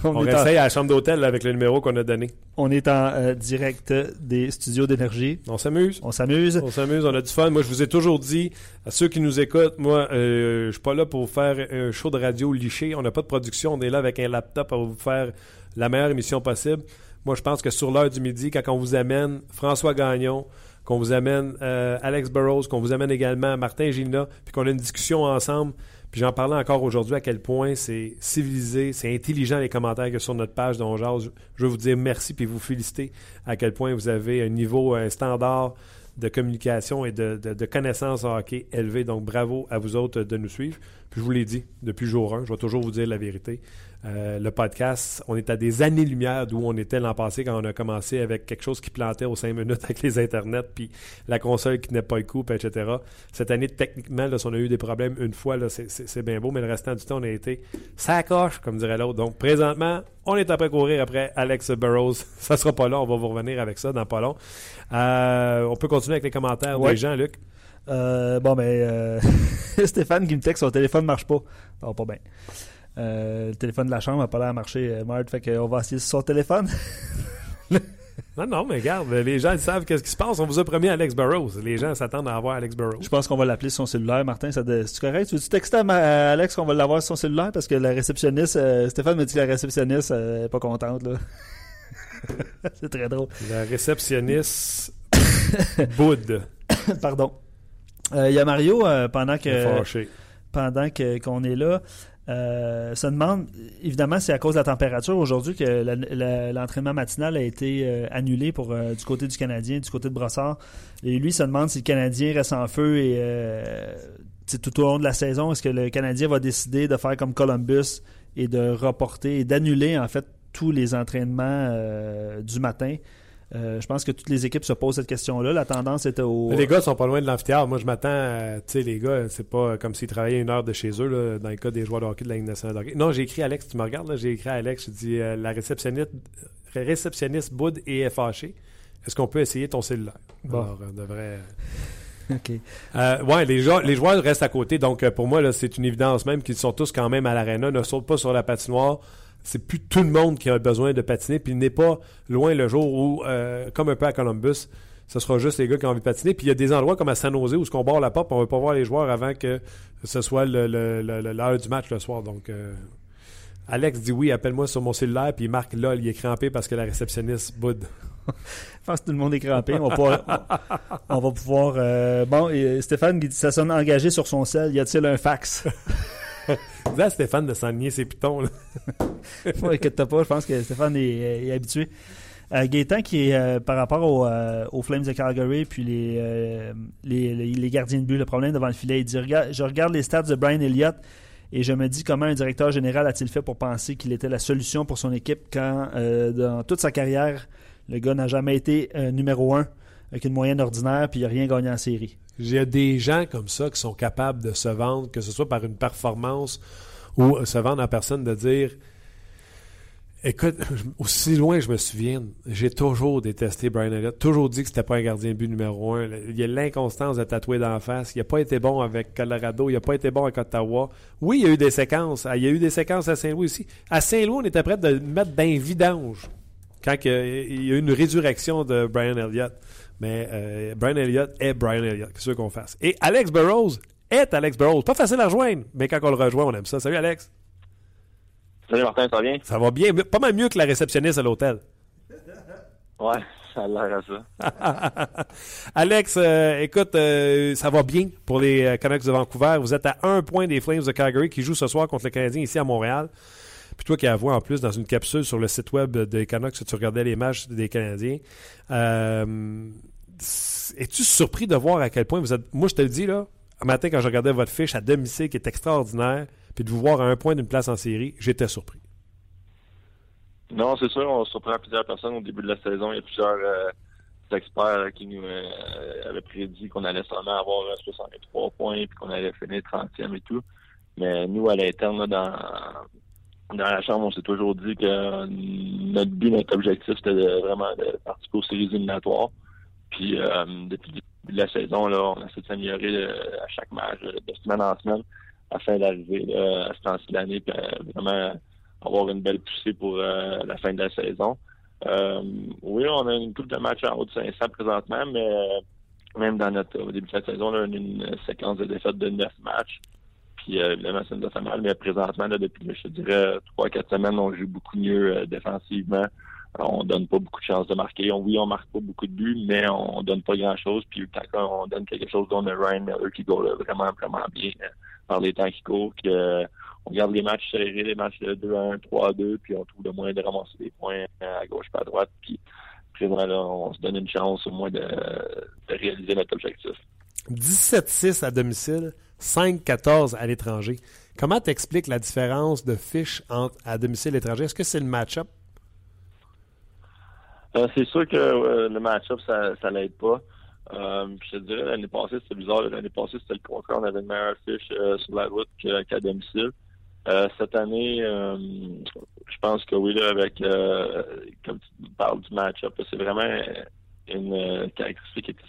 On, on à la chambre d'hôtel avec le numéro qu'on a donné. On est en euh, direct des studios d'énergie. On s'amuse. On s'amuse. On s'amuse, on a du fun. Moi, je vous ai toujours dit, à ceux qui nous écoutent, moi, euh, je suis pas là pour faire un show de radio liché. On n'a pas de production. On est là avec un laptop à vous faire la meilleure émission possible. Moi, je pense que sur l'heure du midi, quand on vous amène François Gagnon, qu'on vous amène euh, Alex Burrows, qu'on vous amène également Martin Gina, puis qu'on a une discussion ensemble, J'en parlais encore aujourd'hui à quel point c'est civilisé, c'est intelligent les commentaires que sur notre page dont Je veux vous dire merci puis vous féliciter à quel point vous avez un niveau, un standard de communication et de, de, connaissances en hockey élevé. Donc, bravo à vous autres de nous suivre. Puis, je vous l'ai dit depuis jour 1, je vais toujours vous dire la vérité. Euh, le podcast, on est à des années-lumière d'où on était l'an passé quand on a commencé avec quelque chose qui plantait aux cinq minutes avec les internets, puis la console qui n'est pas le coup, etc. Cette année, techniquement, là, si on a eu des problèmes une fois, c'est bien beau, mais le restant du temps, on a été sacoche, comme dirait l'autre. Donc, présentement, on est après courir après Alex Burrows. Ça sera pas long, on va vous revenir avec ça dans pas long. Euh, on peut continuer avec les commentaires des gens, Luc? Euh, bon, ben, Stéphane qui me texte, son téléphone ne marche pas. Ça pas bien. Euh, le téléphone de la chambre n'a pas l'air à marcher, euh, Marthe. Fait qu'on va essayer sur son téléphone. non, non, mais regarde, les gens ils savent qu'est-ce qui se passe. On vous a promis Alex Burrows. Les gens s'attendent à avoir Alex Burrows. Je pense qu'on va l'appeler sur son cellulaire, Martin. C'est correct? Tu veux-tu texter à, Alex qu'on va l'avoir sur son cellulaire? Parce que la réceptionniste, euh, Stéphane me dit que la réceptionniste n'est pas contente. là. C'est très drôle. La réceptionniste Boud. Pardon. Il y a Mario, pendant que pendant qu'on est là, euh, se demande, évidemment, c'est à cause de la température aujourd'hui que l'entraînement matinal a été euh, annulé pour euh, du côté du Canadien, du côté de Brossard. Et lui se demande si le Canadien reste en feu et tout au long de la saison, est-ce que le Canadien va décider de faire comme Columbus et de reporter et d'annuler en fait tous les entraînements du matin? Euh, je pense que toutes les équipes se posent cette question-là. La tendance était au. les gars sont pas loin de l'amphithéâtre. Moi, je m'attends, tu sais, les gars, c'est pas comme s'ils travaillaient une heure de chez eux, là, dans le cas des joueurs de hockey de la Ligue nationale de hockey. Non, j'ai écrit à Alex, tu me regardes, là, j'ai écrit à Alex, je dis, euh, la réceptionniste, réceptionniste Boud est fâchée. Est-ce qu'on peut essayer ton cellulaire? Bon. Alors, on devrait. OK. Euh, ouais, les, joueurs, les joueurs restent à côté. Donc, pour moi, là, c'est une évidence même qu'ils sont tous quand même à l'aréna, ne sautent pas sur la patinoire c'est plus tout le monde qui a besoin de patiner. Puis il n'est pas loin le jour où, euh, comme un peu à Columbus, ce sera juste les gars qui ont envie de patiner. Puis il y a des endroits comme à San Jose où ce qu'on barre la porte, on ne va pas voir les joueurs avant que ce soit l'heure du match le soir. Donc, euh, Alex dit oui, appelle-moi sur mon cellulaire. Puis Marc, là, il est crampé parce que la réceptionniste boude. Je pense que tout le monde est crampé. On va pouvoir. on, va pouvoir euh, bon, et Stéphane qui dit ça sonne engagé sur son sel. Y a-t-il un fax? Dis à Stéphane de s'enligner ses pitons. Là. inquiète pas, je pense que Stéphane est, habitué. Euh, Gaétan qui est euh, par rapport euh, aux Flames de Calgary puis les, les, gardiens de but, le problème devant le filet, il dit Je regarde les stats de Brian Elliott et je me dis comment un directeur général a-t-il fait pour penser qu'il était la solution pour son équipe quand dans toute sa carrière, le gars n'a jamais été numéro un avec une moyenne ordinaire puis il n'a rien gagné en série. J'ai des gens comme ça qui sont capables de se vendre, que ce soit par une performance ou se vendre à personne de dire Écoute, aussi loin que je me souviens, j'ai toujours détesté Brian Elliott, toujours dit que c'était pas un gardien but numéro un. Il y a l'inconstance de tatouer d'en face. Il n'a pas été bon avec Colorado, il n'a pas été bon avec Ottawa. Oui, il y a eu des séquences. Il y a eu des séquences à Saint-Louis aussi. À Saint-Louis, on était prêt de mettre d'un vidange quand il y a eu une résurrection de Brian Elliott. Mais euh, Brian Elliott est Brian Elliott. Qu'est-ce qu'on fasse? Et Alex Burrows est Alex Burrows. Pas facile à rejoindre, mais quand on le rejoint, on aime ça. Salut Alex. Salut Martin, ça va bien? Ça va bien. Pas mal mieux que la réceptionniste à l'hôtel. Ouais, ça a l'air à ça. Alex, euh, écoute, euh, ça va bien pour les Canucks de Vancouver. Vous êtes à un point des Flames de Calgary qui jouent ce soir contre le Canadien ici à Montréal. Puis toi qui vu en plus dans une capsule sur le site web des Canucks, tu regardais les matchs des Canadiens. Euh, es-tu surpris de voir à quel point vous êtes. Moi, je te le dis, là, un matin, quand je regardais votre fiche à domicile qui est extraordinaire, puis de vous voir à un point d'une place en série, j'étais surpris. Non, c'est sûr, on surprend plusieurs personnes au début de la saison. Il y a plusieurs euh, experts qui nous euh, avaient prédit qu'on allait seulement avoir 63 points puis qu'on allait finir 30e et tout. Mais nous, à l'interne, dans, dans la Chambre, on s'est toujours dit que notre but, notre objectif, c'était vraiment de participer aux séries éliminatoires. Puis euh, depuis le début de la saison, là, on essaie de s'améliorer euh, à chaque match, de semaine en semaine, afin d'arriver à ce temps-ci de l'année euh, vraiment avoir une belle poussée pour la fin de la saison. oui, on a une coupe de matchs en haut de 500 présentement, mais même dans notre au début de la saison, on a une séquence de défaites de neuf matchs. Puis euh, évidemment, ça nous a fait mal, mais présentement, là, depuis, je dirais, trois, quatre semaines, on joue beaucoup mieux euh, défensivement. On donne pas beaucoup de chances de marquer. On, oui, on marque pas beaucoup de buts, mais on, donne pas grand-chose. Puis quand on donne quelque chose, on a Ryan Miller qui go vraiment, vraiment bien euh, par les temps qui courent, qu'on garde les matchs serrés, les matchs de 2 1, 3 2, puis on trouve le moyen de ramasser des points à gauche pas à droite, puis on se donne une chance au moins de, réaliser notre objectif. 17-6 à domicile, 5-14 à l'étranger. Comment t'expliques la différence de fiches entre à domicile et étranger? Est-ce que c'est le match-up? Euh, c'est sûr que le match-up, ça, ça l'aide pas. Euh, je te dirais, l'année passée, c'était bizarre. L'année passée, c'était le contraire. On avait une meilleure fiche euh, sur la route qu'à domicile. Cette année, je pense que oui, là, avec comme tu parles du match-up, c'est vraiment une caractéristique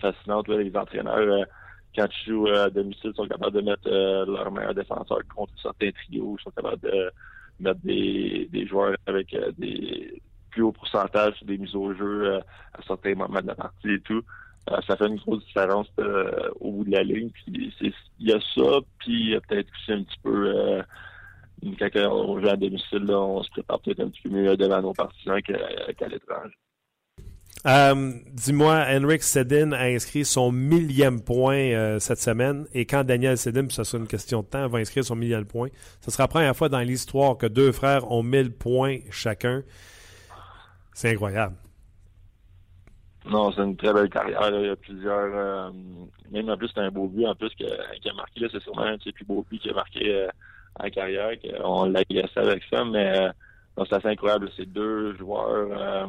fascinante. les entraîneurs, quand tu joues à domicile, sont capables de mettre leurs meilleurs défenseurs contre certains trios, sont capables de mettre des, joueurs avec des plus haut pourcentage des mises au jeu à certains moments de la partie et tout. Euh, ça fait une grosse différence euh, au bout de la ligne. Puis il y a ça, puis peut-être aussi un petit peu euh, quand on joue à domicile, on se prépare peut-être un petit peu mieux devant nos partisans qu'à l'étranger. Dis-moi, Henrik Sedin a inscrit son millième point cette semaine. Et quand Daniel Sedin, puis ça sera une question de temps, va inscrire son millième point, ce sera la première fois dans l'histoire que deux frères ont 1000 points chacun. C'est incroyable. Non, c'est une très belle carrière. Il y a plusieurs. Euh, même en plus, c'est un beau but en plus qui a marqué. C'est sûrement un de ses plus beaux buts qui a marqué euh, en carrière. On l'a avec ça, mais euh, c'est assez incroyable. C'est deux joueurs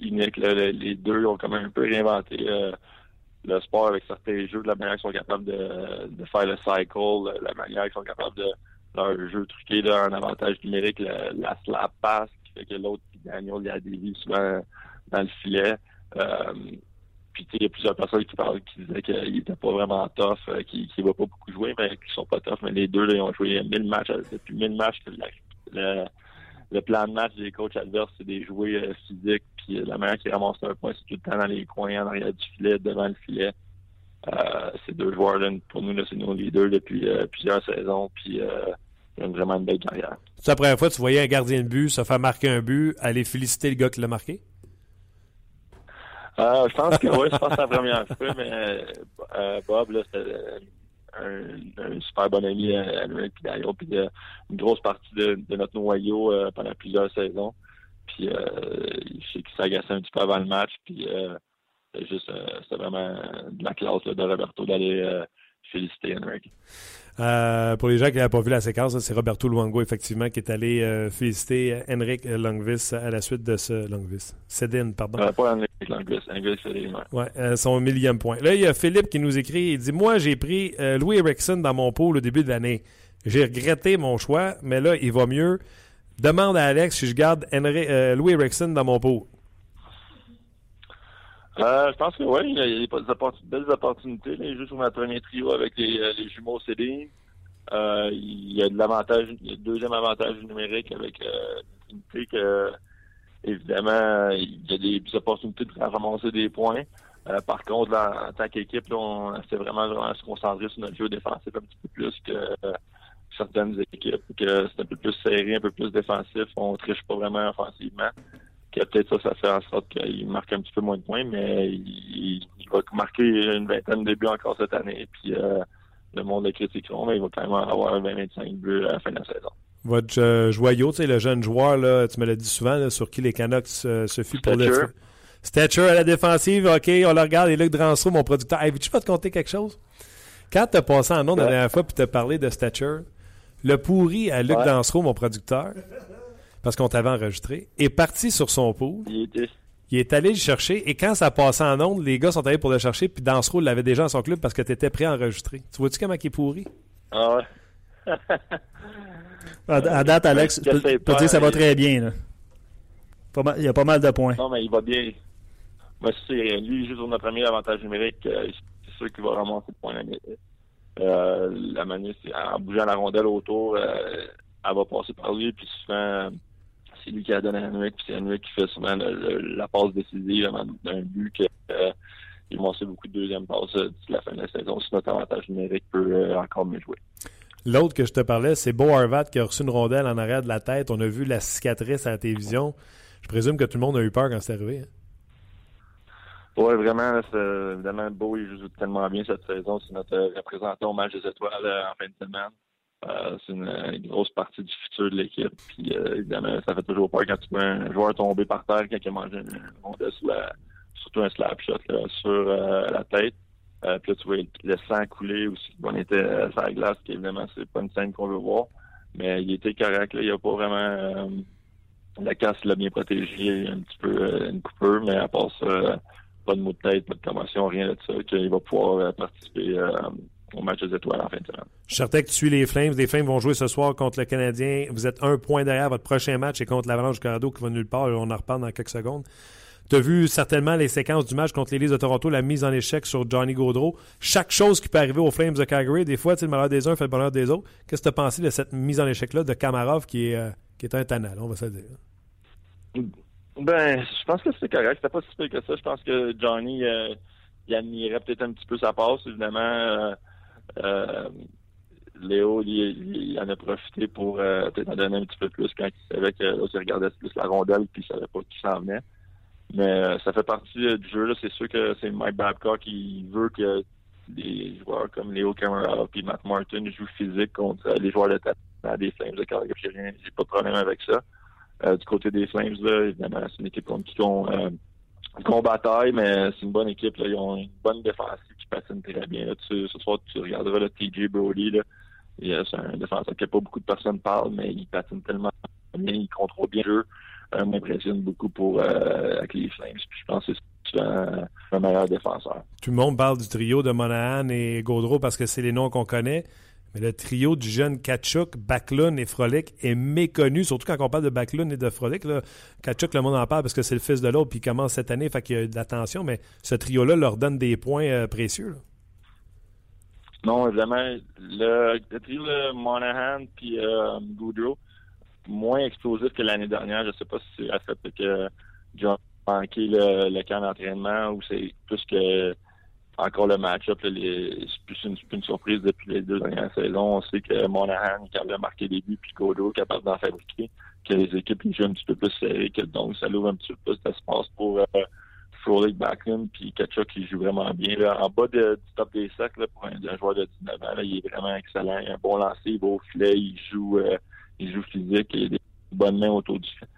uniques. Les deux ont quand même un peu réinventé le sport avec certains jeux, de la manière qu'ils sont capables de, de faire le cycle, la manière qu'ils sont capables de leur jeu truqué, là, un avantage numérique, la, la slap pass, qui fait que l'autre, Daniel, il a des souvent dans le filet. Euh, puis il y a plusieurs personnes qui parlent qui disaient qu'il était pas vraiment tough, euh, qu'il ne va pas beaucoup jouer, mais qu'ils sont pas tough. Mais les deux, là, ils ont joué 1000 matchs euh, depuis 1000 matchs. Le, le, plan de match des coachs adverses, c'est des jouer physiques. Puis la manière qu'ils ramassent un point, c'est tout le temps dans les coins, en arrière du filet, devant le filet. ces deux joueurs-là, pour nous, c'est nos leaders depuis plusieurs saisons. Puis ils ont vraiment une belle carrière. C'est la première fois que tu voyais un gardien de but se faire marquer un but, aller féliciter le gars qui l'a marqué? Euh, je pense que oui, je pense que c'est la première fois, mais euh, Bob, là, c'était un, super bon ami à Henrik puis d'ailleurs, puis euh, une grosse partie de, notre noyau pendant plusieurs saisons. Puis je sais qu'il s'agaçait un petit peu avant le match, puis c'était juste c'était vraiment de la classe de Roberto d'aller féliciter Henrik. Euh, pour les gens qui n'avaient pas vu la séquence, c'est Roberto Luango, effectivement, qui est allé euh, féliciter Henrik Longvis à la suite de ce. Longvis. Sedin, pardon. Euh, pas Henrik Longvis, Henrik Sedin, ouais. ouais son millième point. Là, il y a Philippe qui nous écrit il dit Moi, j'ai pris Louis Erickson dans mon pot au début de l'année. J'ai regretté mon choix, mais là, il va mieux. Demande à Alex si je garde Louis Erickson dans mon pot. Euh, je pense que oui, il y a des belles opportunités. Les jeux sur ma premier trio avec les, euh, jumeaux Céline. Euh, il y a de l'avantage, il le deuxième avantage numérique avec euh, que évidemment il y a des, opportunités de ramasser des points. Euh, par contre, là, en tant qu'équipe, on essaie vraiment, vraiment se concentrer sur notre jeu défensif un petit peu plus que certaines équipes, que c'est un peu plus serré, un peu plus défensif. On triche pas vraiment offensivement peut-être ça, ça fait en sorte qu'il marque un petit peu moins de points, mais il, va marquer une vingtaine de buts encore cette année. Puis euh, le monde le critiqueront, mais il va quand même avoir 20-25 buts à la fin de la saison. Votre euh, joyau, tu sais, le jeune joueur, là, tu me l'as dit souvent, sur qui les Canucks euh, se fuient pour le Stetcher à la défensive, OK, on le regarde. Et Luc Dranceau, mon producteur. Hey, veux-tu pas te compter quelque chose? Quand tu as passé en nom la dernière fois puis tu as parlé de Stetcher, le pourri à Luc ouais. mon producteur, parce qu'on t'avait enregistré, est parti sur son pot. Il, est allé le chercher et quand ça passait en ondes, les gars sont allés pour le chercher puis Dansereau l'avait déjà dans son club parce que tu étais prêt à enregistrer. Tu vois-tu comment il est pourri? Ah ouais. à, date, Alex, tu peux, dire que ça va très bien. Là. il y a pas mal de points. Non, mais il va bien. Moi, c'est, lui, juste sur notre premier avantage numérique, euh, c'est sûr qu'il va ramasser le point. Euh, la manière, c'est en bougeant la rondelle autour, euh, elle va passer par lui, puis souvent, c'est lui qui a donné à Henrik, puis c'est Henrik qui fait souvent la passe décisive d'un but que euh, il beaucoup de deuxième passes euh, d'ici la fin de la saison si notre avantage numérique peut euh, encore mieux jouer. L'autre que je te parlais, c'est Beau Harvat qui a reçu une rondelle en arrière de la tête. On a vu la cicatrice à la télévision. Je présume que tout le monde a eu peur quand c'est arrivé. Hein? Oui, vraiment, c'est évidemment beau, il joue tellement bien cette saison. C'est notre représentant au match des étoiles en fin de semaine. Euh, c'est une, grosse partie du futur de l'équipe. Puis euh, évidemment, ça fait toujours peur quand tu vois un joueur tomber par terre quand il a mangé une rondelle surtout un slap shot sur euh, la tête. puis là, tu vois le sang couler aussi. On était sur la glace, qui évidemment, c'est pas une scène qu'on veut voir. Mais il était correct. Là. Il a pas vraiment la casse l'a bien protégé, un petit peu une coupure, mais à part ça, pas de mot de tête, pas de commotion, rien de ça, qu'il va pouvoir participer au match des étoiles en fin de semaine. Je suis certain que tu suis les Flames. Les Flames vont jouer ce soir contre le Canadien. Vous êtes un point derrière. Votre prochain match est contre l'Avalanche du Colorado qui va nulle part. On en reparle dans quelques secondes. Tu as vu certainement les séquences du match contre l'Élise de Toronto, la mise en échec sur Johnny Gaudreau. Chaque chose qui peut arriver aux Flames de Calgary, des fois, le malheur des uns fait le bonheur des autres. Qu'est-ce que tu as pensé de cette mise en échec-là de Kamarov qui est, euh, qui est un tanal, on va se dire? Ben, je pense que c'était correct. C'était pas si pire que ça. Je pense que Johnny, euh, il admirait peut-être un petit peu sa passe, évidemment. Euh, Léo, il, en a profité pour euh, peut-être en donner un petit peu plus quand il savait que là, regardait plus la rondelle puis il savait pas qui s'en venait. Mais euh, ça fait partie du jeu. C'est sûr que c'est Mike Babcock qui veut que des joueurs comme Léo Camara et Matt Martin jouent physique contre les joueurs de tête des Flames de Calgary. J'ai pas de problème avec ça. du côté des Flames, là, évidemment, c'est une équipe contre qui on bataille, mais c'est une bonne équipe. Là. Ils ont une bonne défensive qui patine très bien. Là. ce soir, tu regarderas le TJ Brody. C'est un défenseur que pas beaucoup de personnes parlent, mais il patine tellement bien, il contrôle bien le jeu. Euh, m'impressionne beaucoup pour euh, les Flames. Puis je pense que c'est un, un meilleur défenseur. Tout le monde parle du trio de Monahan et Gaudreau parce que c'est les noms qu'on connaît. Mais le trio du jeune Kachuk, Backlund et Frolic est méconnu, surtout quand on parle de Backlund et de Frolic. Là. Kachuk, le monde en parle parce que c'est le fils de l'autre, puis il commence cette année, fait qu'il y a de l'attention, mais ce trio-là leur donne des points euh, précieux. Non, évidemment, le, trio de Monahan puis euh, Goudreau, moins explosif que l'année dernière. Je ne sais pas si c'est à fait que John manqué le, le camp d'entraînement ou c'est plus que encore le match-up, c'est plus une, surprise depuis les deux dernières saisons. On sait que Monahan est capable de marquer des buts, puis Godot est capable d'en fabriquer, que les équipes jouent un petit peu plus serrées, que donc ça ouvre un petit peu plus d'espace pour euh, Frolic Backlund, puis Kachuk qui joue vraiment bien. Là. En bas de, du top des sacs, là, pour un, joueur de 19 ans, là, il est vraiment excellent. Il a un bon lancer, il va au filet, il joue, euh, il joue physique, il a des bonnes mains autour du filet.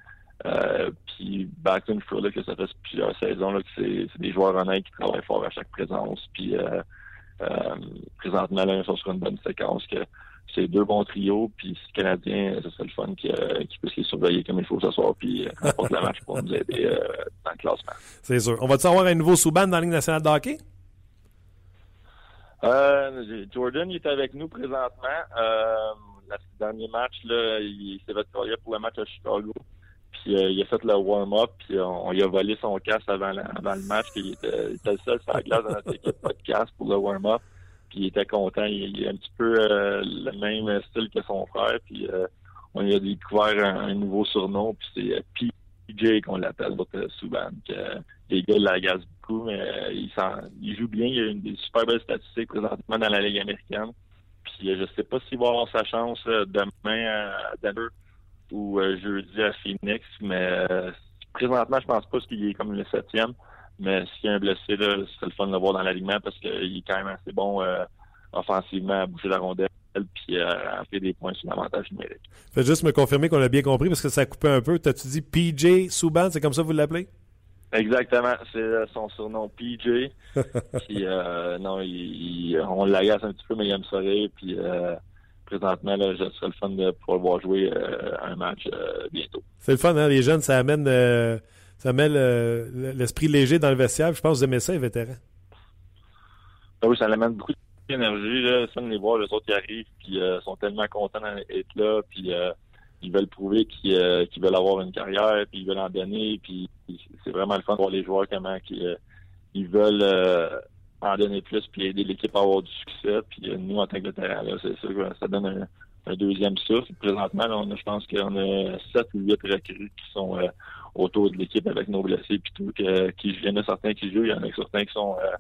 Euh, puis Backlund, là que ça fait plusieurs saisons là, que c'est, des joueurs honnêtes qui travaillent fort à chaque présence. Puis euh, euh, présentement, là, ils sont sur une bonne séquence que c'est deux bons trios, puis si Canadien, ce serait le fun qui, qui puisse les surveiller comme il faut ce soir, puis remporte le match pour nous aider dans le classement. C'est sûr. On va-tu avoir un nouveau sous-ban dans la Ligue nationale de hockey? Jordan, il est avec nous présentement. le dernier match, là, il s'est fait pour le match à Chicago. Euh, il a fait le warm-up, puis on, lui a volé son casque avant, le match. Il était, le seul sur la glace dans notre équipe, de casque pour le warm-up. Puis il était content. Il, a un petit peu euh, le même style que son frère. Puis euh, on lui a découvert un, nouveau surnom, puis c'est PJ qu'on l'appelle souvent. Que les gars l'agacent beaucoup, mais il, il joue bien. Il a une, des super belles statistiques présentement dans la Ligue américaine. Puis je sais pas s'il va avoir sa chance demain à Denver ou euh, jeudi à Phoenix, mais euh, présentement, je pense pas qu'il est comme le septième. Mais s'il y a un blessé, c'est le fun de le voir dans l'alignement parce qu'il est quand même assez bon euh, offensivement à bouger la rondelle puis à faire des points sur l'avantage numérique. Faites juste me confirmer qu'on a bien compris parce que ça a coupé un peu. T'as-tu dit PJ Souban, c'est comme ça que vous l'appelez? Exactement, c'est son surnom PJ. puis non, il, on l'agace un petit peu, mais il aime ça Puis présentement, là, ce serait le fun de pouvoir voir jouer euh, un match euh, bientôt. C'est le fun, hein? Les jeunes, ça amène, euh, ça l'esprit léger dans le vestiaire. Je pense que vous aimez ça, les vétérans. Ah oui, ça amène beaucoup d'énergie. Là. Ça, de les voir, les autres qui arrivent, puis sont tellement contents d'être là, puis ils veulent prouver qu'ils veulent avoir une carrière, puis ils veulent en donner, puis c'est vraiment le fun de voir les joueurs comment ils, ils veulent en donner plus puis aider l'équipe à avoir du succès. Puis euh, nous, en tant que terrain, c'est sûr que ça donne un, deuxième souffle. Présentement, on je pense qu'on a sept ou huit recrues qui sont euh, autour de l'équipe avec nos blessés puis tout. Que, qui, il y en a certains qui jouent, il y en a certains qui sont euh,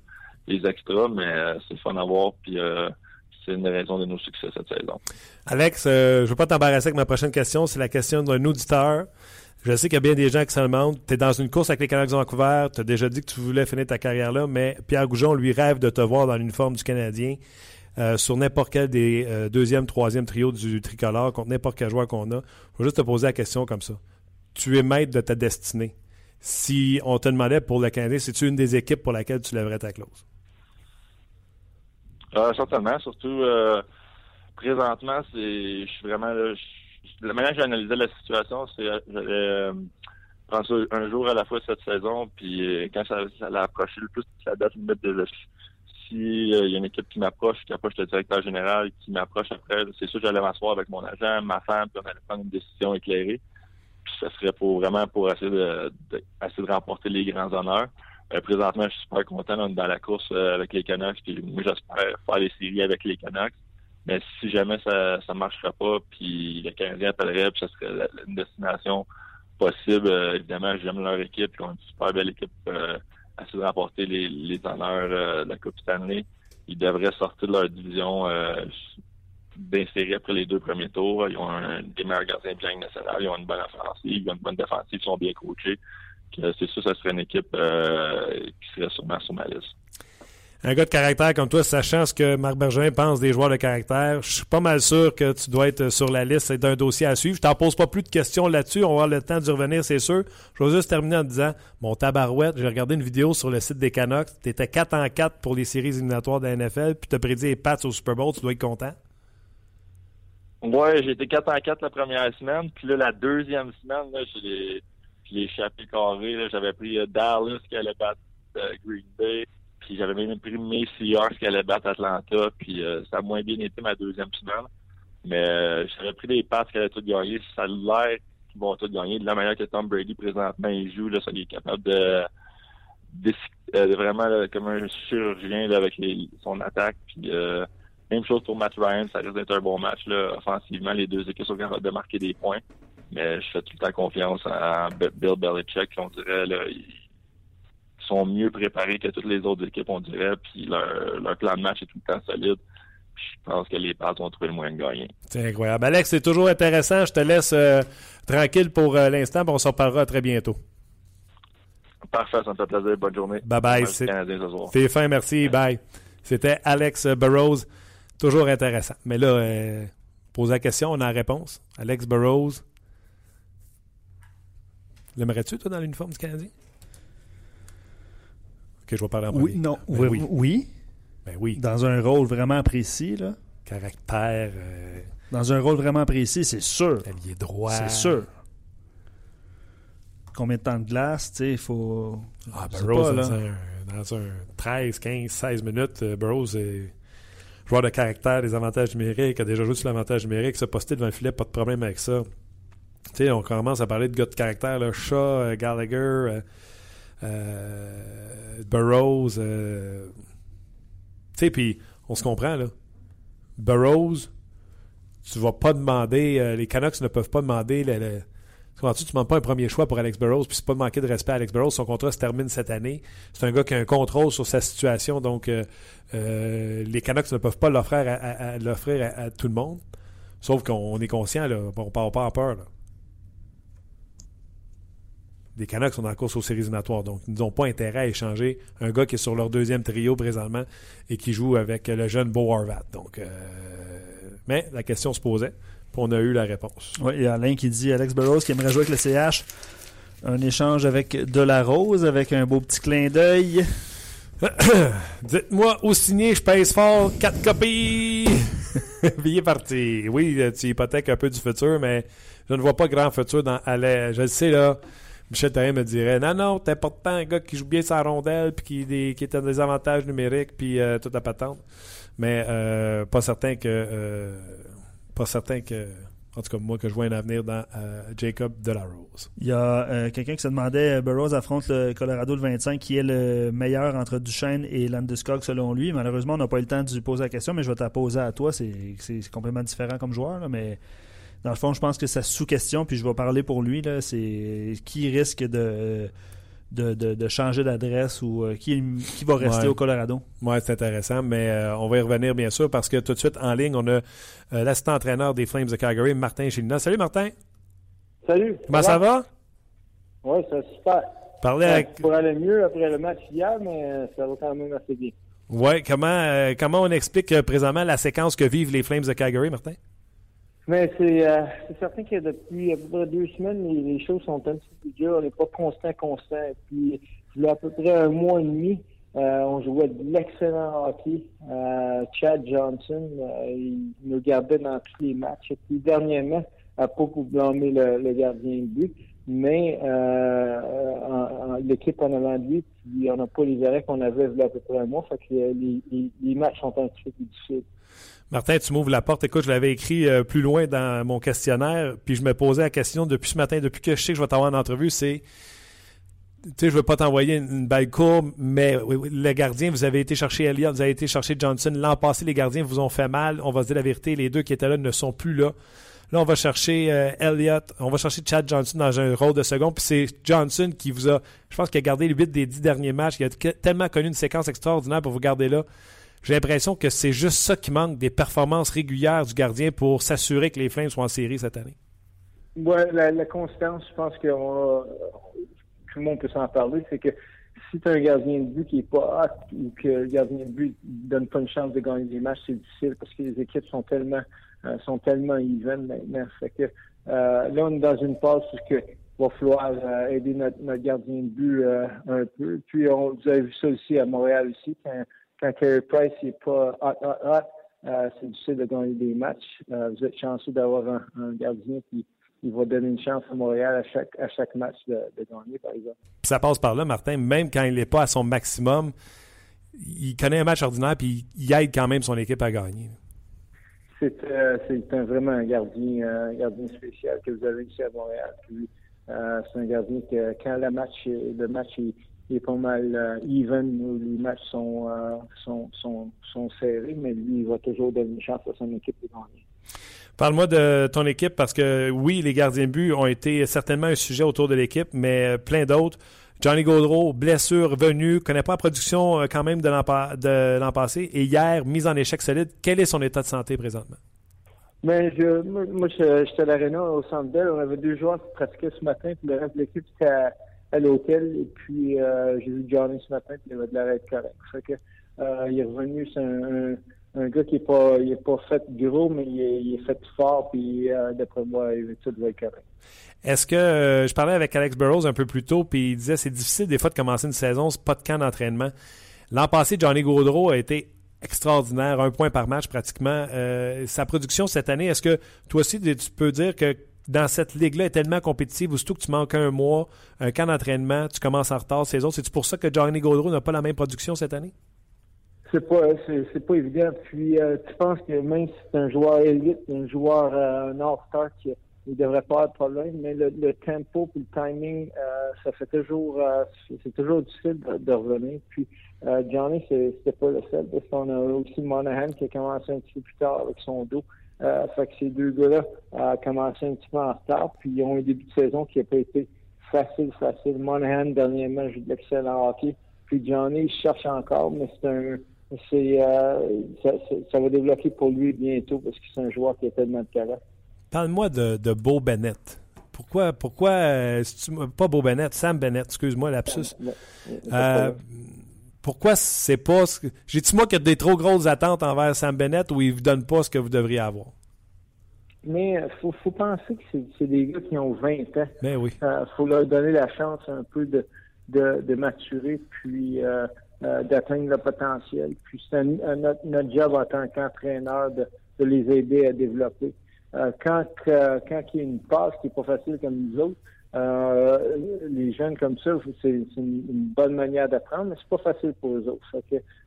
des extras, mais c'est fun à voir. Puis c'est une raison de nos succès cette saison. Alex, je ne veux pas t'embarrasser avec ma prochaine question. C'est la question d'un auditeur. Je sais qu'il y a bien des gens qui se demandent. Tu es dans une course avec les Canucks de Vancouver. Tu as déjà dit que tu voulais finir ta carrière là, mais Pierre Goujon, lui, rêve de te voir dans l'uniforme du Canadien euh, sur n'importe quel des euh, deuxième, troisième trio du tricolore contre n'importe quel joueur qu'on a. Je vais juste te poser la question comme ça. Tu es maître de ta destinée. Si on te demandait pour le Canadien, c'est-tu une des équipes pour laquelle tu lèverais ta clause? Euh, certainement, surtout présentement, c'est je suis vraiment la manière que j'ai analysé la situation, c'est j'allais prendre ça un jour à la fois cette saison, puis quand ça, ça approcher le plus la date limite de s'il euh, y a une équipe qui m'approche, qui approche le directeur général, qui m'approche après, c'est sûr que j'allais m'asseoir avec mon agent, ma femme, puis on allait prendre une décision éclairée. Puis ça serait pour vraiment pour essayer de, remporter les grands honneurs. Euh, présentement, je suis super content d'être dans la course euh, avec les Canucks. Puis moi, j'espère faire les séries avec les Canucks. Mais si jamais ça ne marcherait pas, puis les Canadiens appelleraient, puis ça serait une destination possible, évidemment, j'aime leur équipe. Ils ont une super belle équipe essayer de remporter les, les honneurs euh, de la Coupe Stanley. Ils devraient sortir de leur division euh, d'insérer après les deux premiers tours. Ils ont un des meilleurs gardiens de ils ont une bonne offensive, ils ont une bonne défensive, ils sont bien coachés. C'est sûr, ça serait une équipe euh, qui serait sûrement sur ma liste un gars de caractère comme toi, sachant ce que Marc Bergevin pense des joueurs de caractère, je suis pas mal sûr que tu dois être sur la liste d'un dossier à suivre. Je t'en pose pas plus de questions là-dessus. On va avoir le temps d'y revenir, c'est sûr. Je vais juste terminer en disant, mon tabarouette, j'ai regardé une vidéo sur le site des Canucks. Tu étais 4 en 4 pour les séries éliminatoires de la NFL, puis tu as prédit les Pats au Super Bowl. Tu dois être content. Ouais, j'ai été 4 en 4 la première semaine. Puis là, la deuxième semaine, j'ai échappé carré. J'avais pris euh, Dallas qui allait battre euh, Green Bay. Puis j'avais même pris mes Seahawks qui allaient battre Atlanta. Puis euh, ça a moins bien été ma deuxième semaine. Mais euh, j'avais pris des passes qui allaient tout gagner. Ça a l'air qu'ils vont tout gagner. De la manière que Tom Brady présentement il joue, là, ça, il est capable de, de, vraiment comme un chirurgien avec son attaque. Puis euh, même chose pour Matt Ryan, ça risque d'être un bon match là, offensivement. Les deux équipes sont capables de marquer des points. Mais je fais tout le temps confiance à Bill Belichick. On dirait là, sont mieux préparés que toutes les autres équipes, on dirait, puis leur, plan de match est tout le temps solide. je pense que les Pats ont trouvé le moyen de gagner. C'est incroyable. Alex, c'est toujours intéressant. Je te laisse euh, tranquille pour euh, l'instant, on se reparlera très bientôt. Parfait, ça me fait plaisir. Bonne journée. Bye bye. C'est fin, merci. Bye. C'était Alex Burrows. Toujours intéressant. Mais là, euh, pose la question, on a la réponse. Alex Burrows. L'aimerais-tu, toi, dans l'uniforme du Canadien? Que je vais parler en oui, Non, ben oui, oui. Ben oui. Dans un rôle vraiment précis, là. Caractère. Euh, dans un rôle vraiment précis, c'est sûr. est droit. C'est sûr. Combien de temps de glace, tu sais, il faut. Ah, Burroughs, dans, un, dans, un, 13, 15, 16 minutes, euh, Burroughs est joueur de caractère, des avantages numériques, a déjà joué sur l'avantage numérique, se poster devant le filet, pas de problème avec ça. Tu sais, on commence à parler de gars de caractère, là, Shaw, euh, Gallagher, Burroughs. Euh, tu sais, puis on se comprend, là. Burroughs, tu vas pas demander. Euh, les Canucks ne peuvent pas demander. Le, tu ne demandes pas un premier choix pour Alex Burroughs, puis c'est pas de manquer de respect à Alex Burroughs. Son contrat se termine cette année. C'est un gars qui a un contrôle sur sa situation, donc les Canucks ne peuvent pas l'offrir à, tout le monde. Sauf qu'on est conscient, là, on ne part pas en peur. Là les Canucks sont dans la course aux séries éliminatoires. Donc, ils n'ont pas intérêt à échanger un gars qui est sur leur deuxième trio présentement et qui joue avec le jeune Beau Harvat. Donc, euh, mais la question se posait. Puis on a eu la réponse. Oui, il y a Alain qui dit Alex Burroughs qui aimerait jouer avec le CH. Un échange avec De La Rose, avec un beau petit clin d'œil. Dites-moi, au signé, je pèse fort, quatre copies. Billet parti. Oui, tu hypothèques un peu du futur, mais je ne vois pas grand futur dans aller. Je le sais, là. Michel Therrien me dirait Non, non, t'es important un gars qui joue bien sa rondelle, puis qui, des, qui est des avantages numériques, puis euh, toute la patente. Mais euh, pas certain que. Euh, pas certain que. En tout cas, moi, que je vois un avenir dans Jacob Delarose. Il y a quelqu'un qui se demandait Burroughs affronte le Colorado le 25, qui est le meilleur entre Duchesne et Landeskog selon lui. Malheureusement, on n'a pas eu le temps de lui poser la question, mais je vais te la poser à toi. C'est complètement différent comme joueur, mais dans le fond, je pense que c'est sous-question, puis je vais parler pour lui, c'est qui risque de, de, changer d'adresse ou euh, qui, qui va rester au Colorado. Oui, c'est intéressant, mais euh, on va y revenir bien sûr parce que tout de suite en ligne, on a euh, l'assistant entraîneur des Flames de Calgary, Martin Chilina. Salut Martin. Salut. Comment ça, va? Oui, c'est super. Parler avec... Ça pourrait aller mieux après le match hier, mais ça va quand même assez bien. Oui, comment, comment on explique présentement la séquence que vivent les Flames de Calgary, Martin? Mais c'est euh, certain que depuis à peu près deux semaines, les, choses sont un petit peu dures. On n'est pas constant, constant. puis, il y a à peu près un mois et demi, euh, on jouait de l'excellent hockey. Euh, Chad Johnson, euh, il nous gardait dans tous les matchs. Et puis, dernièrement, à pas pour blâmer le, gardien de but, mais l'équipe en avant de lui, puis on n'a pas les arrêts qu'on avait il y a à peu près un mois. Fait que les, matchs sont un petit peu difficiles. Martin, tu m'ouvres la porte. Écoute, je l'avais écrit euh, plus loin dans mon questionnaire, puis je me posais la question depuis ce matin, depuis que je sais que je vais t'avoir en entrevue, c'est tu sais, je veux pas t'envoyer une, belle courbe, mais les gardiens, vous avez été chercher Elliott, vous avez été chercher Johnson. L'an passé, les gardiens vous ont fait mal. On va se dire la vérité, les deux qui étaient là ne sont plus là. Là, on va chercher euh, Elliott, on va chercher Chad Johnson dans un rôle de second, puis c'est Johnson qui vous a, je pense qu'il a gardé le 8 des dix derniers matchs. Il a tellement connu une séquence extraordinaire pour vous garder là. J'ai l'impression que c'est juste ça qui manque des performances régulières du gardien pour s'assurer que les Flames soient en série cette année. Oui, la, constance, je pense que tout le monde peut s'en parler, c'est que si tu as un gardien de but qui n'est pas hot ou que le gardien de but ne donne pas une chance de gagner des matchs, c'est difficile parce que les équipes sont tellement euh, sont tellement even maintenant. Que euh, là, on est dans une phase où il va falloir euh, aider notre, gardien de but un peu. Puis on, vous avez vu ça aussi à Montréal aussi, quand Carey Price n'est pas hot, hot, hot, c'est difficile de gagner des matchs. Vous êtes chanceux d'avoir un, gardien qui, va donner une chance à Montréal à chaque, à chaque match de, gagner, par exemple. Ça passe par là, Martin. Même quand il n'est pas à son maximum, il connaît un match ordinaire puis il aide quand même son équipe à gagner. C'est euh, vraiment un gardien, gardien spécial que vous avez ici à Montréal. c'est un gardien que quand le match, le match est pas mal euh, even. Les matchs euh, sont, serrés, mais lui, il va toujours donner une chance à son équipe de gagner. Parle-moi de ton équipe parce que oui, les gardiens de but ont été certainement un sujet autour de l'équipe, mais plein d'autres. Johnny Gaudreau, blessure, venu, connaît pas la production euh, quand même de l'an passé. Et hier, mise en échec solide. Quel est son état de santé présentement? Mais ben, je, moi, j'étais à l'Arena au Centre Bell. On avait deux joueurs qui pratiquaient ce matin. Puis le reste de l'équipe, c'était à l'hôtel. Et puis, euh, j'ai vu Johnny ce matin, puis il avait de l'arrêt correct. Fait euh, il est revenu, c'est un, gars qui est pas, il est pas fait gros, mais il est, fait fort, puis euh, d'après moi, il, tout va être correct. Est-ce que, je parlais avec Alex Burrows un peu plus tôt, puis il disait c'est difficile des fois de commencer une saison, c'est pas de camp d'entraînement. L'an passé, Johnny Gaudreau a été extraordinaire, un point par match pratiquement. sa production cette année, est-ce que toi aussi tu peux dire que dans cette ligue-là est tellement compétitive, surtout que tu manques un mois, un camp d'entraînement, tu commences en retard, ces autres? C'est pour ça que Johnny Gaudreau n'a pas la même production cette année? C'est pas c'est, pas évident. Puis euh, tu penses que même si c'est un joueur élite, un joueur euh, un all-star il devrait pas avoir de problème, mais le, tempo et le timing, euh, ça fait toujours c'est toujours difficile de, revenir. Puis Johnny, c'était pas le seul, parce qu'on a aussi Monahan qui a commencé un petit peu plus tard avec son dos. Euh, fait que ces deux gars-là ont commencé un petit peu en retard, puis ils ont un début de saison qui n'a pas été facile, facile. Monahan, dernièrement, joue de l'excellent hockey. Puis Johnny, il cherche encore, mais c'est un. C'est, euh, ça, va débloquer pour lui bientôt parce que c'est un joueur qui a tellement de talent. Parle-moi de, de Beau Bennett. Pourquoi, pourquoi euh, pas Beau Bennett, Sam Bennett, excuse-moi, lapsus. Euh, pourquoi c'est pas. J'ai-tu moi qu'il y a des trop grosses attentes envers Sam Bennett ou il ne vous donne pas ce que vous devriez avoir? Mais il euh, faut, penser que c'est des gars qui ont 20 ans. Mais ben oui. Il euh, faut leur donner la chance un peu de, de, maturer puis euh, d'atteindre le potentiel. Puis c'est notre, job en tant qu'entraîneur de, de, les aider à développer. quand, quand il y a une passe qui n'est pas facile comme nous autres, euh, les jeunes comme ça, c'est une, bonne manière d'apprendre, mais c'est pas facile pour eux autres.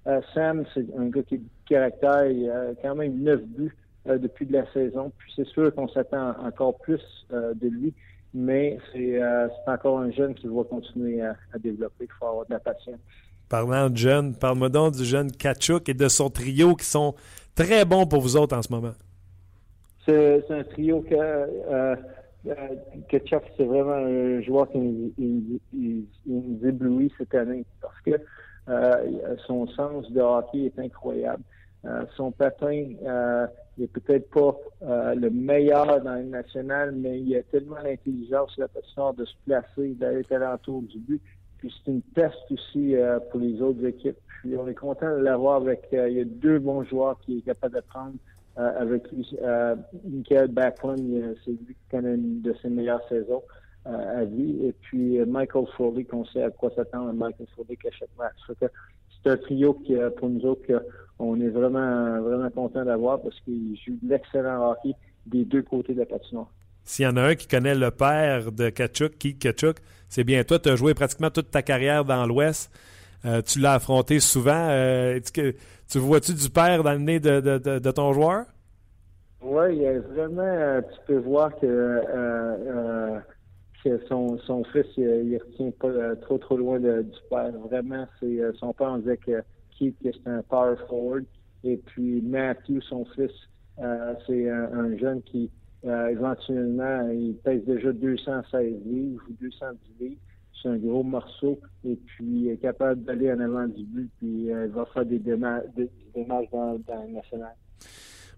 euh, Sam, c'est un gars qui est caractère, il a quand même neuf buts euh, depuis de la saison. Puis c'est sûr qu'on s'attend encore plus de lui, mais c'est encore un jeune qui va continuer à, développer. Il faut avoir de la patience. Parlant de jeunes, parle-moi donc du jeune Kachuk et de son trio qui sont très bons pour vous autres en ce moment. C'est un trio que Ketchup, c'est vraiment un joueur qui nous, éblouit cette année parce que euh, son sens de hockey est incroyable. son patin n'est peut-être pas le meilleur dans le national, mais il a tellement l'intelligence la façon de se placer, d'aller à l'entour du but. Puis c'est une test aussi pour les autres équipes. Puis on est content de l'avoir avec. il y a deux bons joueurs qui est capable de prendre avec lui. Michael Backlund, c'est lui qui connaît une de ses meilleures saisons à vie. Et puis Michael Foley, qu'on sait à quoi s'attendre Michael Foley qui chaque match. C'est un trio qui, pour nous autres, on est vraiment, vraiment content d'avoir parce qu'il joue de l'excellent hockey des deux côtés de la patinoire. S'il y en a un qui connaît le père de Kachuk, Keith Kachuk, c'est bien toi. Tu as joué pratiquement toute ta carrière dans l'Ouest. Euh, tu l'as affronté souvent. Euh, tu, tu vois-tu du père dans le nez de, de, de, ton joueur? Oui, vraiment, euh, tu peux voir que, que son, son fils, il, ne retient pas trop trop loin du père. Vraiment, c'est son père on disait que Keith, que c'est un power forward. Et puis Matthew, son fils, c'est un, jeune qui, éventuellement, il pèse déjà 216 livres ou 210 livres c'est un gros morceau et puis il est capable d'aller en avant du but puis euh, il va faire des démarches, dans, le national.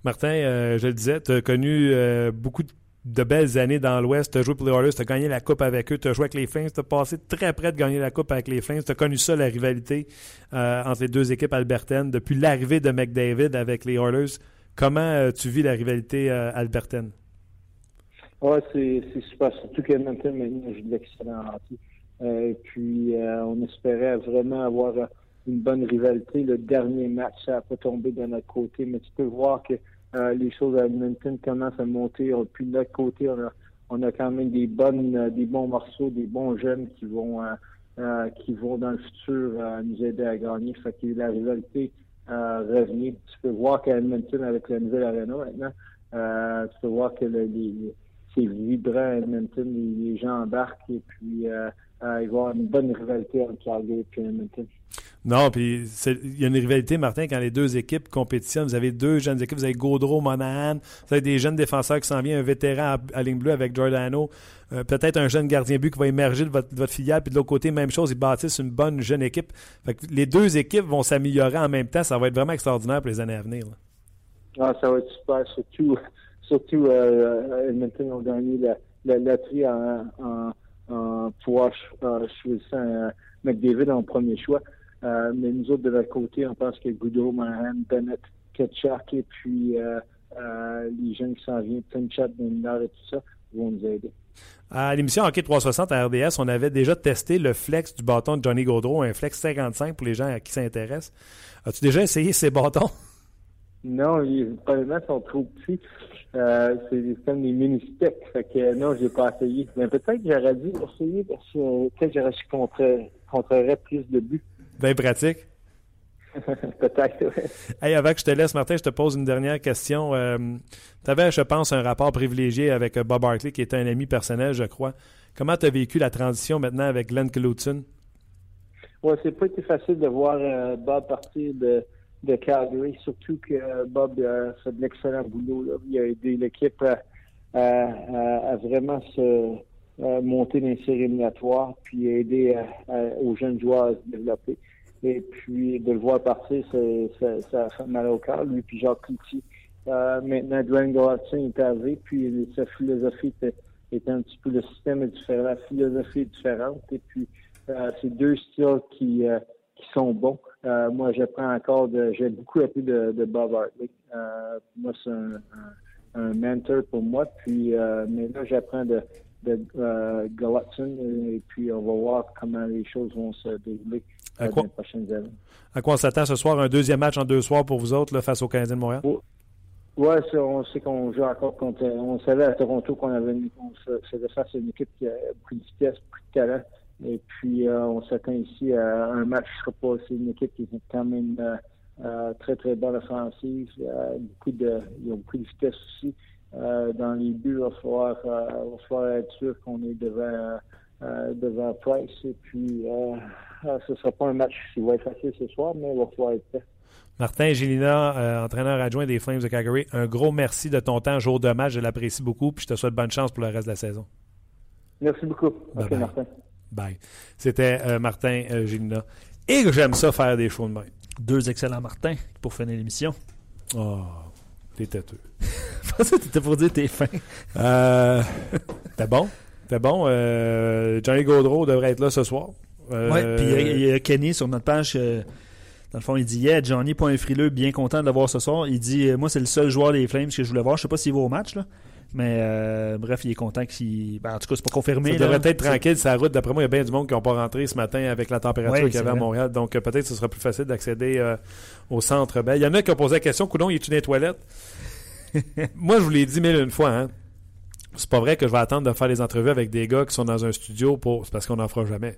Martin, euh, je le disais, tu as connu euh, beaucoup de belles années dans l'Ouest. Tu as joué pour les Oilers, tu as gagné la Coupe avec eux, tu as joué avec les Flames, tu as passé très près de gagner la Coupe avec les Flames. Tu as connu ça, la rivalité entre les deux équipes albertaines depuis l'arrivée de McDavid avec les Oilers. Comment tu vis la rivalité albertaine? Oui, c'est super. Surtout que maintenant, j'ai de l'excellent hockey. Euh, puis euh, on espérait vraiment avoir une bonne rivalité. Le dernier match, ça n'a pas tombé de notre côté, mais tu peux voir que euh, les choses à Edmonton commencent à monter. Puis de notre côté, on a, on a quand même des bonnes, des bons morceaux, des bons jeunes qui vont qui vont dans le futur nous aider à gagner. Fait que la rivalité revient. Tu peux voir qu'à Edmonton, avec la nouvelle arena maintenant, tu peux voir que c'est vibrant à Edmonton, les, gens embarquent et puis euh, il va y avoir une bonne rivalité entre Calgary et Edmonton. Non, puis il y a une rivalité, Martin, quand les deux équipes compétitionnent. Vous avez deux jeunes équipes, vous avez Gaudreau, Monahan, vous avez des jeunes défenseurs qui s'en viennent, un vétéran à, ligne bleue avec Giordano, euh, peut-être un jeune gardien but qui va émerger de votre, filiale, puis de l'autre côté, même chose, ils bâtissent une bonne jeune équipe. les deux équipes vont s'améliorer en même temps, ça va être vraiment extraordinaire pour les années à venir. Ah, ça va être super, surtout, surtout euh, Edmonton ont gagné la, la en pouvoir choisir un McDavid en premier choix. Euh, mais nous autres, de notre côté, on pense que Goudreau, Mahan, Bennett, Ketchak et puis euh, euh, les jeunes qui s'en viennent, Tinchat, Bernard et tout ça, vont nous aider. À l'émission Hockey 360 à RDS, on avait déjà testé le flex du bâton de Johnny Gaudreau, un flex 55 pour les gens à qui s'intéressent. As-tu déjà essayé ces bâtons? Non, les probablement sont trop petits. Euh, c'est comme des mini-steaks. Fait que non, j'ai pas essayé. Mais peut-être que j'aurais dû essayer parce que euh, peut-être que j'aurais su contrerait plus de buts. Bien pratique. peut-être, oui. Hey, avant que je te laisse, Martin, je te pose une dernière question. Euh, tu avais, je pense, un rapport privilégié avec Bob Hartley, qui était un ami personnel, je crois. Comment tu as vécu la transition maintenant avec Glenn Clouton? Oui, c'est pas été facile de voir Bob partir de de Calgary, surtout que Bob a fait de l'excellent boulot. Il a aidé l'équipe à, vraiment se monter dans les séries éliminatoires, puis aider aux jeunes joueurs à se développer. Et puis de le voir partir, ça, ça fait mal au cœur, lui puis Jacques Cloutier. Euh, maintenant, Dwayne Gordon est arrivé, puis sa philosophie était, un petit peu, le système est différent, la philosophie est différente, et puis euh, c'est deux styles qui, euh, qui sont bons. Euh, moi, j'apprends encore de. J'ai beaucoup appris de, de Bob Hartley. Euh, moi, c'est un, un, mentor pour moi. Puis, euh, mais là, j'apprends de, de euh, et puis on va voir comment les choses vont se dérouler dans les prochaines années. À quoi on s'attend ce soir? Un deuxième match en deux soirs pour vous autres là, face aux Canadiens de Montréal? Oui, on sait qu'on joue encore contre. On savait à Toronto qu'on avait on faisait face à une équipe qui a beaucoup de vitesse, beaucoup de talent. Et puis, euh, on s'attend ici à un match qui sera pas. C'est une équipe qui est quand même euh, euh, très, très bonne offensive. beaucoup de, ils ont beaucoup de vitesse aussi. dans les buts, il va falloir, va falloir être sûr qu'on est devant, devant Price. Et puis, ce ne sera pas un match qui va être facile ce soir, mais il va falloir être prêt. Martin Gélina, entraîneur adjoint des Flames de Calgary, un gros merci de ton temps jour de match. Je l'apprécie beaucoup. Puis je te souhaite bonne chance pour le reste de la saison. Merci beaucoup. Martin. Bye. C'était euh, Martin euh. Et j'aime ça faire des shows de main. Deux excellents Martin pour finir l'émission. Oh, t'es têteux. Je pensais que t'étais pour dire t'es fin. Euh, T'es bon? T'es bon? Euh, Johnny Gaudreau devrait être là ce soir. Ouais, puis il y y, a Kenny sur notre page. dans le fond, il dit Yeah, Johnny, point frileux, bien content de le voir ce soir. Il dit Moi, c'est le seul joueur des Flames que je voulais voir. Je sais pas s'il va au match, là. Mais euh, bref, il est content qu'il. ben, en tout cas, c'est pas confirmé. Ça là. devrait être tranquille, sa route. D'après moi, il y a bien du monde qui n'ont pas rentré ce matin avec la température Ouais, qu'il y avait à. Montréal. Donc, euh, peut-être que ce sera plus facile d'accéder euh, au centre. Il y en a qui ont posé la question Coudon, il est une des toilettes? Moi, je vous l'ai dit mille et une fois. Hein. C'est pas vrai que je vais attendre de faire des entrevues avec des gars qui sont dans un studio pour. C'est parce qu'on n'en fera jamais.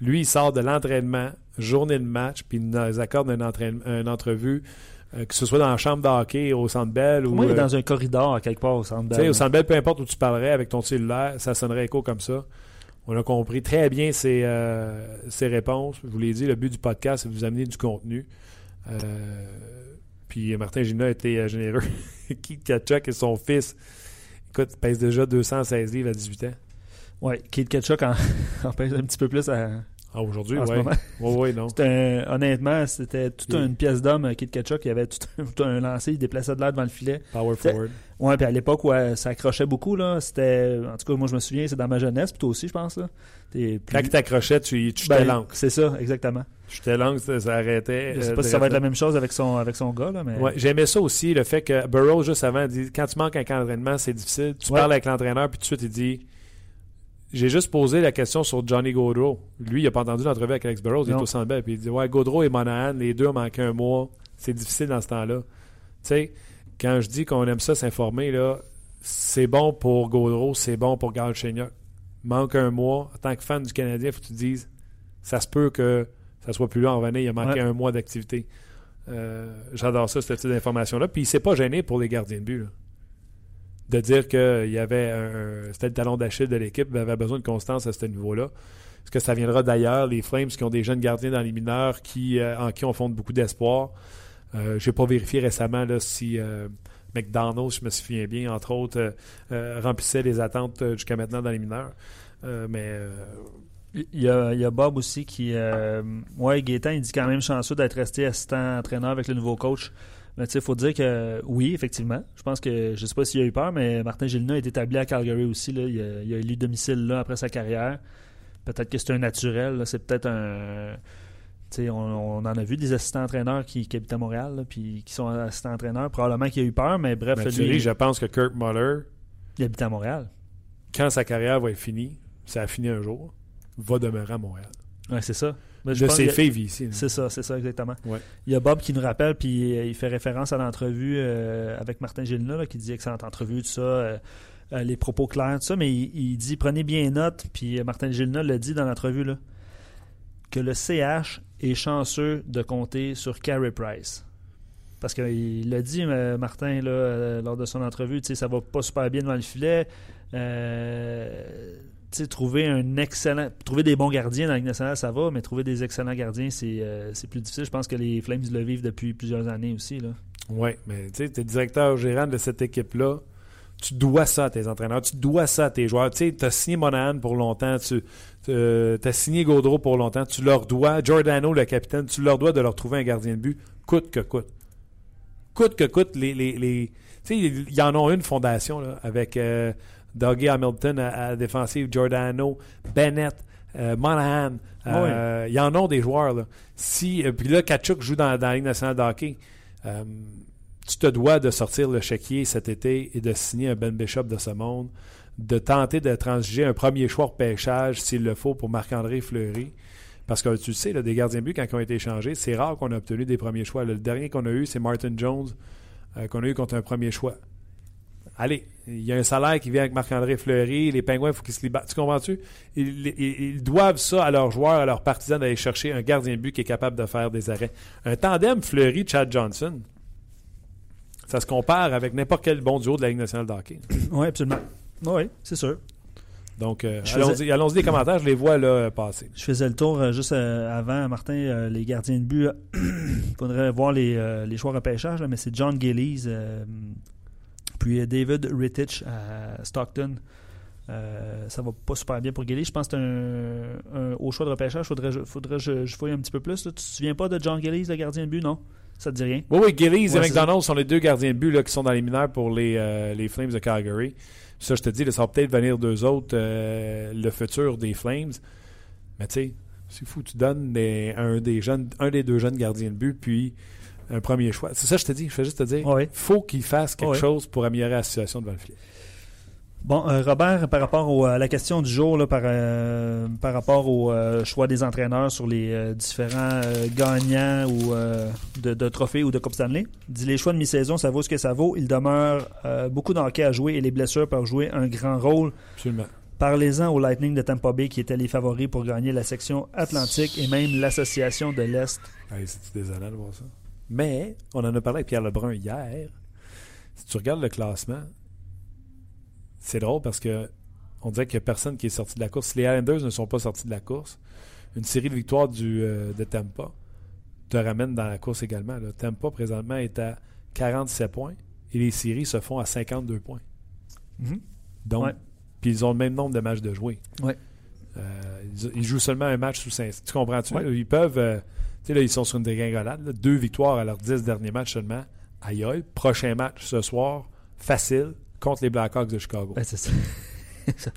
Lui, il sort de l'entraînement, journée de match, puis il nous accorde une entrevue, euh, que ce soit dans la chambre de hockey, au centre Bell ou. Est euh, dans un corridor quelque part au centre tu sais, Bell. au Centre Bell, peu importe où tu parlerais avec ton cellulaire, ça sonnerait écho comme ça. On a compris très bien ses, euh, ses réponses. Je vous l'ai dit, le but du podcast, c'est de vous amener du contenu. Euh, puis Martin Gina a été généreux. Keith Kachuk et son fils, écoute, pèse déjà 216 livres à 18 ans. Ouais, Kate Ketchuk en, en pèse un petit peu plus à, Ah, aujourd'hui, oui. Oui, oui, non. Un- honnêtement, c'était toute une pièce d'homme, euh, Kate Ketchuk. Il avait tout, un- tout un lancé, il déplaçait de l'air devant le filet. Power forward. Ouais, puis à l'époque euh, ça accrochait beaucoup, là, c'était. En tout cas, moi, je me souviens, c'est dans ma jeunesse, puis toi aussi, je pense. Là. Plus- Quand il t'accrochait, tu, tu Ben, jetais l'encre. C'est ça, exactement. Tu jetais l'encre, ça, ça arrêtait. Je sais euh, pas si ça va être la même chose avec son, avec son gars, là, mais. Ouais, j'aimais ça aussi, le fait que Burrow, juste avant, dit quand tu manques un camp d'entraînement, c'est difficile. Tu Ouais. parles avec l'entraîneur, puis tout de suite, il dit J'ai juste posé la question sur Johnny Gaudreau. Lui, il n'a pas entendu l'entrevue avec Alex Burrows, il est au centre puis il dit Ouais, Gaudreau et Monahan, les deux ont manqué un mois. C'est difficile dans ce temps-là. Tu sais, quand je dis qu'on aime ça s'informer, là, c'est bon pour Gaudreau, c'est bon pour Galchenyuk. Manque un mois. En tant que fan du Canadien, il faut que tu te dises Ça se peut que ça soit plus long en revenir, il a manqué Ouais. un mois d'activité. Euh, J'adore ça, ce type d'information-là. Puis il s'est pas gêné pour les gardiens de but. là. De dire qu'il y avait un. C'était le talon d'Achille de l'équipe, il avait besoin de constance à ce niveau-là. Est-ce que ça viendra d'ailleurs, les Flames qui ont des jeunes gardiens dans les mineurs qui, euh, en qui on fonde beaucoup d'espoir? Euh, Je n'ai pas vérifié récemment là, si euh, McDonald's, je me souviens bien, entre autres, euh, euh, remplissait les attentes euh, jusqu'à maintenant dans les mineurs. Euh, mais euh, Il y, a, il y a Bob aussi qui. Euh, ouais, il dit quand même chanceux d'être resté assistant entraîneur avec le nouveau coach. Mais tu sais, il faut dire que oui, effectivement. Je pense que, je sais pas s'il a eu peur, mais Martin Gilina est établi à Calgary aussi. Là. Il, a, il a élu domicile là après sa carrière. Peut-être que c'est un naturel. C'est peut-être un. Tu sais, on, on en a vu des assistants entraîneurs qui, qui habitent à Montréal, là, puis qui sont assistants entraîneurs. Probablement qu'il a eu peur, mais bref, tu lui, je pense que Kirk Muller, il habite à Montréal. quand sa carrière va être finie, ça a fini un jour, va demeurer à Montréal. Ouais, c'est ça. Mais De ses filles ici. C'est ça, c'est ça, exactement. Ouais. Il y a Bob qui nous rappelle, puis euh, il fait référence à l'entrevue euh, avec Martin Gélina, là, qui dit excellente entrevue, tout ça, euh, les propos clairs, tout ça, mais il, il dit prenez bien note, puis Martin Gélina l'a dit dans l'entrevue, là, que le CH est chanceux de compter sur Carey Price. Parce qu'il l'a dit, Martin, là, lors de son entrevue, tu sais, ça va pas super bien devant le filet. Euh, trouver un excellent. Trouver des bons gardiens dans la Ligue nationale, ça va, mais trouver des excellents gardiens, c'est euh, plus difficile. Je pense que les Flames le vivent depuis plusieurs années aussi. Oui, mais tu es directeur gérant de cette équipe-là. Tu dois ça à tes entraîneurs, tu dois ça à tes joueurs. Tu as signé Monahan pour longtemps, tu as signé Gaudreau pour longtemps, tu leur dois, Giordano, le capitaine, tu leur dois de leur trouver un gardien de but, coûte que coûte. Coûte que coûte, les. les, les il y en a une fondation avec euh, Dougie Hamilton à, à la défensive, Giordano, Bennett, euh, Monahan. euh, Il y en a des joueurs. Là. Si, euh, puis là, Kachuk joue dans, dans la Ligue nationale de hockey. Euh, tu te dois de sortir le chéquier cet été et de signer un Ben Bishop de ce monde, de tenter de transiger un premier choix de pêchage s'il le faut pour Marc-André Fleury. Parce que tu le sais, là, des gardiens de but, quand ils ont été échangés, c'est rare qu'on a obtenu des premiers choix. Le dernier qu'on a eu, c'est Martin Jones, euh, qu'on a eu contre un premier choix. Allez, il y a un salaire qui vient avec Marc-André Fleury, les Pingouins, il faut qu'ils se libèrent. Tu comprends-tu? Ils, ils- ils doivent ça à leurs joueurs, à leurs partisans, d'aller chercher un gardien de but qui est capable de faire des arrêts. Un tandem Fleury-Chad Johnson, ça se compare avec n'importe quel bon duo de la Ligue nationale de hockey. Oui, absolument. Oui, c'est sûr. Donc, euh, allons-y faisais- allons-y des commentaires, je les vois là passer. Je faisais le tour euh, juste euh, avant, Martin, euh, les gardiens de but. Il faudrait voir les, les choix repêchage, là, mais c'est John Gillies, puis euh, David Rittich à Stockton. Euh, ça va pas super bien pour Gillies. Je pense que c'est un, un- au choix de repêchage. Faudrait, faudrait que je, je fouille un petit peu plus. là. Tu te souviens pas de John Gillies, le gardien de but, non? Ça te dit rien? Oui, oui, Gillies Ouais, et c'est McDonald sont les deux gardiens de but là, qui sont dans les mineurs pour les, euh, les Flames de Calgary. Ça, je te dis, là, ça va peut-être venir d'eux autres, euh, le futur des Flames. Mais tu sais, c'est fou, tu donnes des- un, des jeunes, un des deux jeunes gardiens de but, puis un premier choix. C'est ça, je te dis, je fais juste te dire, Oui. faut qu'ils fassent quelque Oui. chose pour améliorer la situation devant le filet. Bon, euh, Robert, par rapport au- à la question du jour, là, par, euh, par rapport au euh, choix des entraîneurs sur les euh, différents euh, gagnants ou euh, de, de trophées ou de Coupe Stanley, dit les choix de mi-saison, ça vaut ce que ça vaut. Il demeure euh, beaucoup d'hockey à jouer et les blessures peuvent jouer un grand rôle. Absolument. Parlez-en au Lightning de Tampa Bay qui étaient les favoris pour gagner la section Atlantique et même l'association de l'Est. Hey, C'est désolant de voir ça? Mais, on en a parlé avec Pierre Lebrun hier. Si tu regardes le classement, c'est drôle parce que on dirait qu'il n'y a personne qui est sorti de la course. Si les Islanders ne sont pas sortis de la course, une série de victoires du, euh, de Tampa te ramène dans la course également. là. Tampa, présentement, est à 47 points et les séries se font à 52 points. Donc, Ouais. puis ils ont le même nombre de matchs de jouer. Ouais. Euh, ils, ils jouent seulement un match sous 5. Tu comprends-tu? Ouais. Ils peuvent. euh, sais, là, ils sont sur une dégringolade. là. Deux victoires à leurs 10 derniers matchs seulement. Aïe aïe. Prochain match ce soir, facile, contre les Blackhawks de Chicago. Ben, c'est ça.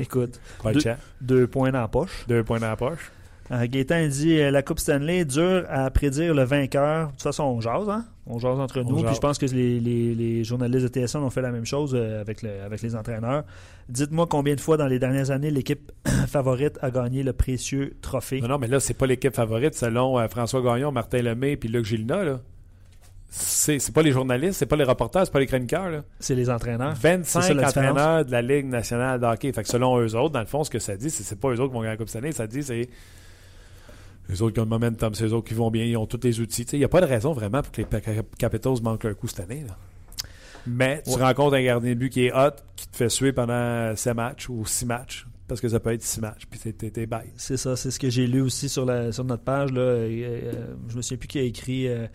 Écoute, deux- deux points dans la poche. Deux points dans la poche. Euh, Gaétan dit euh, la Coupe Stanley dur à prédire le vainqueur. De toute façon, on jase, hein? On jase entre nous. Puis je pense que les, les- les journalistes de TSN ont fait la même chose euh, avec, le- avec les entraîneurs. Dites-moi combien de fois dans les dernières années l'équipe favorite a gagné le précieux trophée. Non, non, mais là, c'est pas l'équipe favorite selon euh, François Gagnon, Martin Lemay puis Luc Gilina. Là. C'est, c'est pas les journalistes, c'est pas les reporters, c'est pas les chroniqueurs. Là. C'est les entraîneurs. 25 C'est ça, la différence. entraîneurs de la Ligue nationale de hockey. Fait que selon eux autres, dans le fond, ce que ça dit, c'est, c'est pas eux autres qui vont gagner la Coupe cette année. Ça dit, c'est les autres qui ont le momentum, c'est eux autres qui vont bien, ils ont tous les outils. Il n'y a pas de raison vraiment pour que les Capitals manquent un coup cette année. là. Mais tu Ouais. rencontres un gardien de but qui est hot, qui te fait suer pendant 7 matchs ou 6 matchs. Parce que ça peut être 6 matchs, puis t'es, bête. C'est ça, c'est ce que j'ai lu aussi sur, la, sur notre page. Là. Euh, euh, je me souviens plus qui a écrit euh,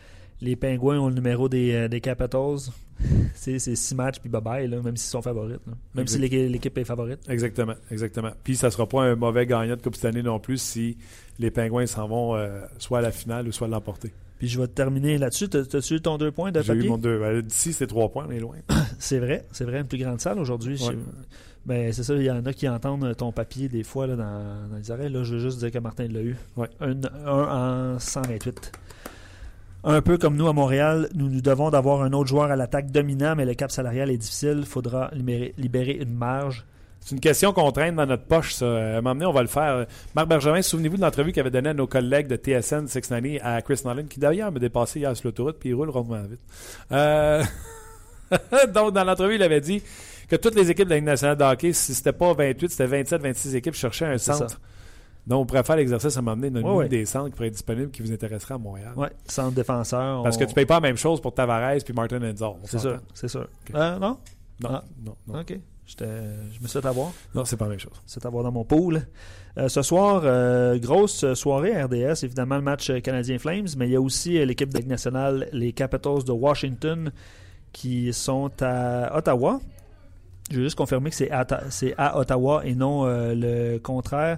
Les Pingouins ont le numéro des, euh, des Capitals. c'est, c'est six matchs, puis bye-bye, là, même s'ils sont favorites. là. Même si l'équipe, l'équipe est favorite. Exactement, exactement. Puis ça sera pas un mauvais gagnant de Coupe cette année non plus si les Pingouins s'en vont euh, soit à la finale ou soit l'emporter. Puis je vais terminer là-dessus. T'as- T'as-tu eu ton deux points de J'ai eu papier? mon deux. Ben, D'ici, c'est trois points, on est loin. C'est vrai, c'est vrai, une plus grande salle aujourd'hui. Ouais. Ben, c'est ça, il y en a qui entendent ton papier des fois là, dans, dans les oreilles. Là, je veux juste dire que Martin l'a eu. Ouais. Un, un en 128. Un peu comme nous à Montréal, nous nous devons d'avoir un autre joueur à l'attaque dominant, mais le cap salarial est difficile. Il faudra libérer, libérer une marge. C'est une question qu'on traîne dans notre poche, ça. À un moment donné, on va le faire. Marc Bergevin, souvenez-vous de l'entrevue qu'il avait donnée à nos collègues de TSN 690 à Chris Nolan, qui d'ailleurs m'a dépassé hier sur l'autoroute, puis il roule rondement vite. Euh, Donc, dans l'entrevue, il avait dit que toutes les équipes de la Ligue nationale de hockey, si c'était pas 28, c'était 27, 26 équipes, cherchaient un centre. Donc, on pourrait faire l'exercice à donné, donner Ouais, ouais. des centres qui pourraient être disponibles, qui vous intéresseraient à Montréal. Ouais, centre défenseur. Parce on- que tu payes pas la même chose pour Tavares puis Martin Enzor. C'est sûr, c'est sûr. Euh, non? Non, Ah. non, non. Ok. Je me suis fait avoir. Non, c'est pas la même chose. c'est à voir dans mon pool. Euh, ce soir, euh, grosse soirée RDS, évidemment le match euh, Canadien Flames, mais il y a aussi l'équipe de Ligue nationale, les Capitals de Washington, qui sont à Ottawa. Je veux juste confirmer que c'est à, Ta- c'est à Ottawa et non euh, le contraire.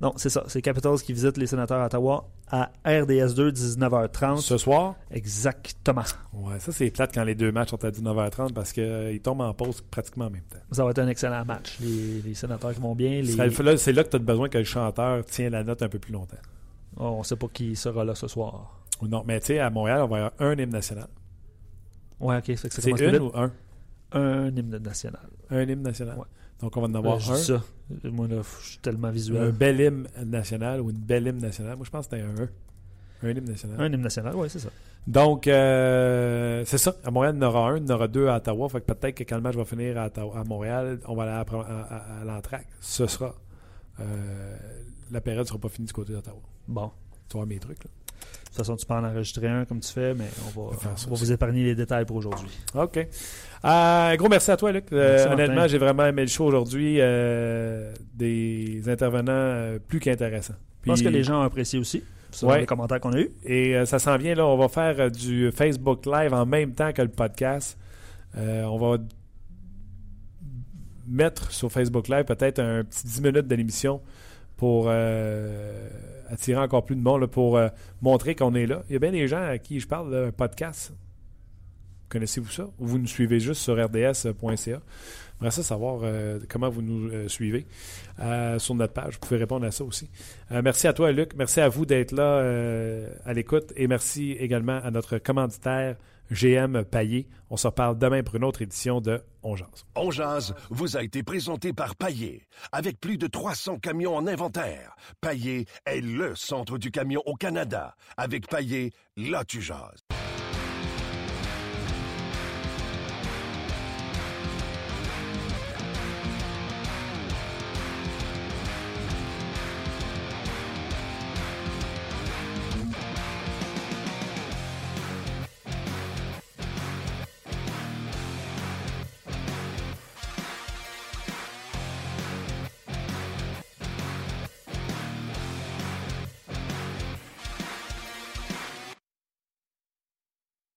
Non, c'est ça, c'est Capitals qui visitent les sénateurs à Ottawa à RDS 2, 19h30. Ce soir, Exactement. ouais, ça c'est plate quand les deux matchs sont à 19h30 parce qu'ils tombent en pause pratiquement en même temps. Ça va être un excellent match. Les, les sénateurs qui vont bien. Les... C'est là, c'est là que tu as besoin que le chanteur tienne la note un peu plus longtemps. Oh, on ne sait pas qui sera là ce soir. Non, mais tu sais, à Montréal, on va avoir un hymne national. Ouais, ok. C'est une vite. ou un? Un hymne national. Un hymne national. Ouais. Donc on va en Euh, avoir je un. dis ça. Moi, là, je suis tellement Un visuel. bel hymne national ou une belle hymne nationale. Moi, je pense que c'était un E. Un hymne national. Un hymne national, oui, c'est ça. Donc, euh, c'est ça. À Montréal, il y en aura un, il y en aura deux à Ottawa. Fait que peut-être que quand le match va finir à, Ottawa- à Montréal, on va aller à- à l'entraque. Ce sera. euh, la période ne sera pas finie du côté d'Ottawa. Bon. Tu vois mes trucs, là. De toute façon, tu peux en enregistrer un comme tu fais, mais on va, On va vous épargner les détails pour aujourd'hui. OK. Euh, gros merci à toi, Luc. Euh, honnêtement, j'ai vraiment aimé le show aujourd'hui. euh, des intervenants euh, plus qu'intéressants. Je pense que les gens ont apprécié aussi. Sur Ouais. les commentaires qu'on a eus. Et ça s'en vient, là, on va faire du Facebook Live en même temps que le podcast. On va mettre sur Facebook Live peut-être un petit 10 minutes de l'émission pour euh, attirer encore plus de monde, pour euh, montrer qu'on est là. Il y a bien des gens à qui je parle d'un podcast. Connaissez-vous ça? Ou vous nous suivez juste sur rds.ca? J'aimerais ça savoir euh, comment vous nous suivez sur notre page. Vous pouvez répondre à ça aussi. merci à toi, Luc. Merci à vous d'être là à l'écoute. Et merci également à notre commanditaire GM Paillé. On se reparle demain pour une autre édition de On Jazz. On Jazz vous a été présenté par Paillé. Avec plus de 300 camions en inventaire, Paillé est le centre du camion au Canada. Avec Paillé, là tu jases.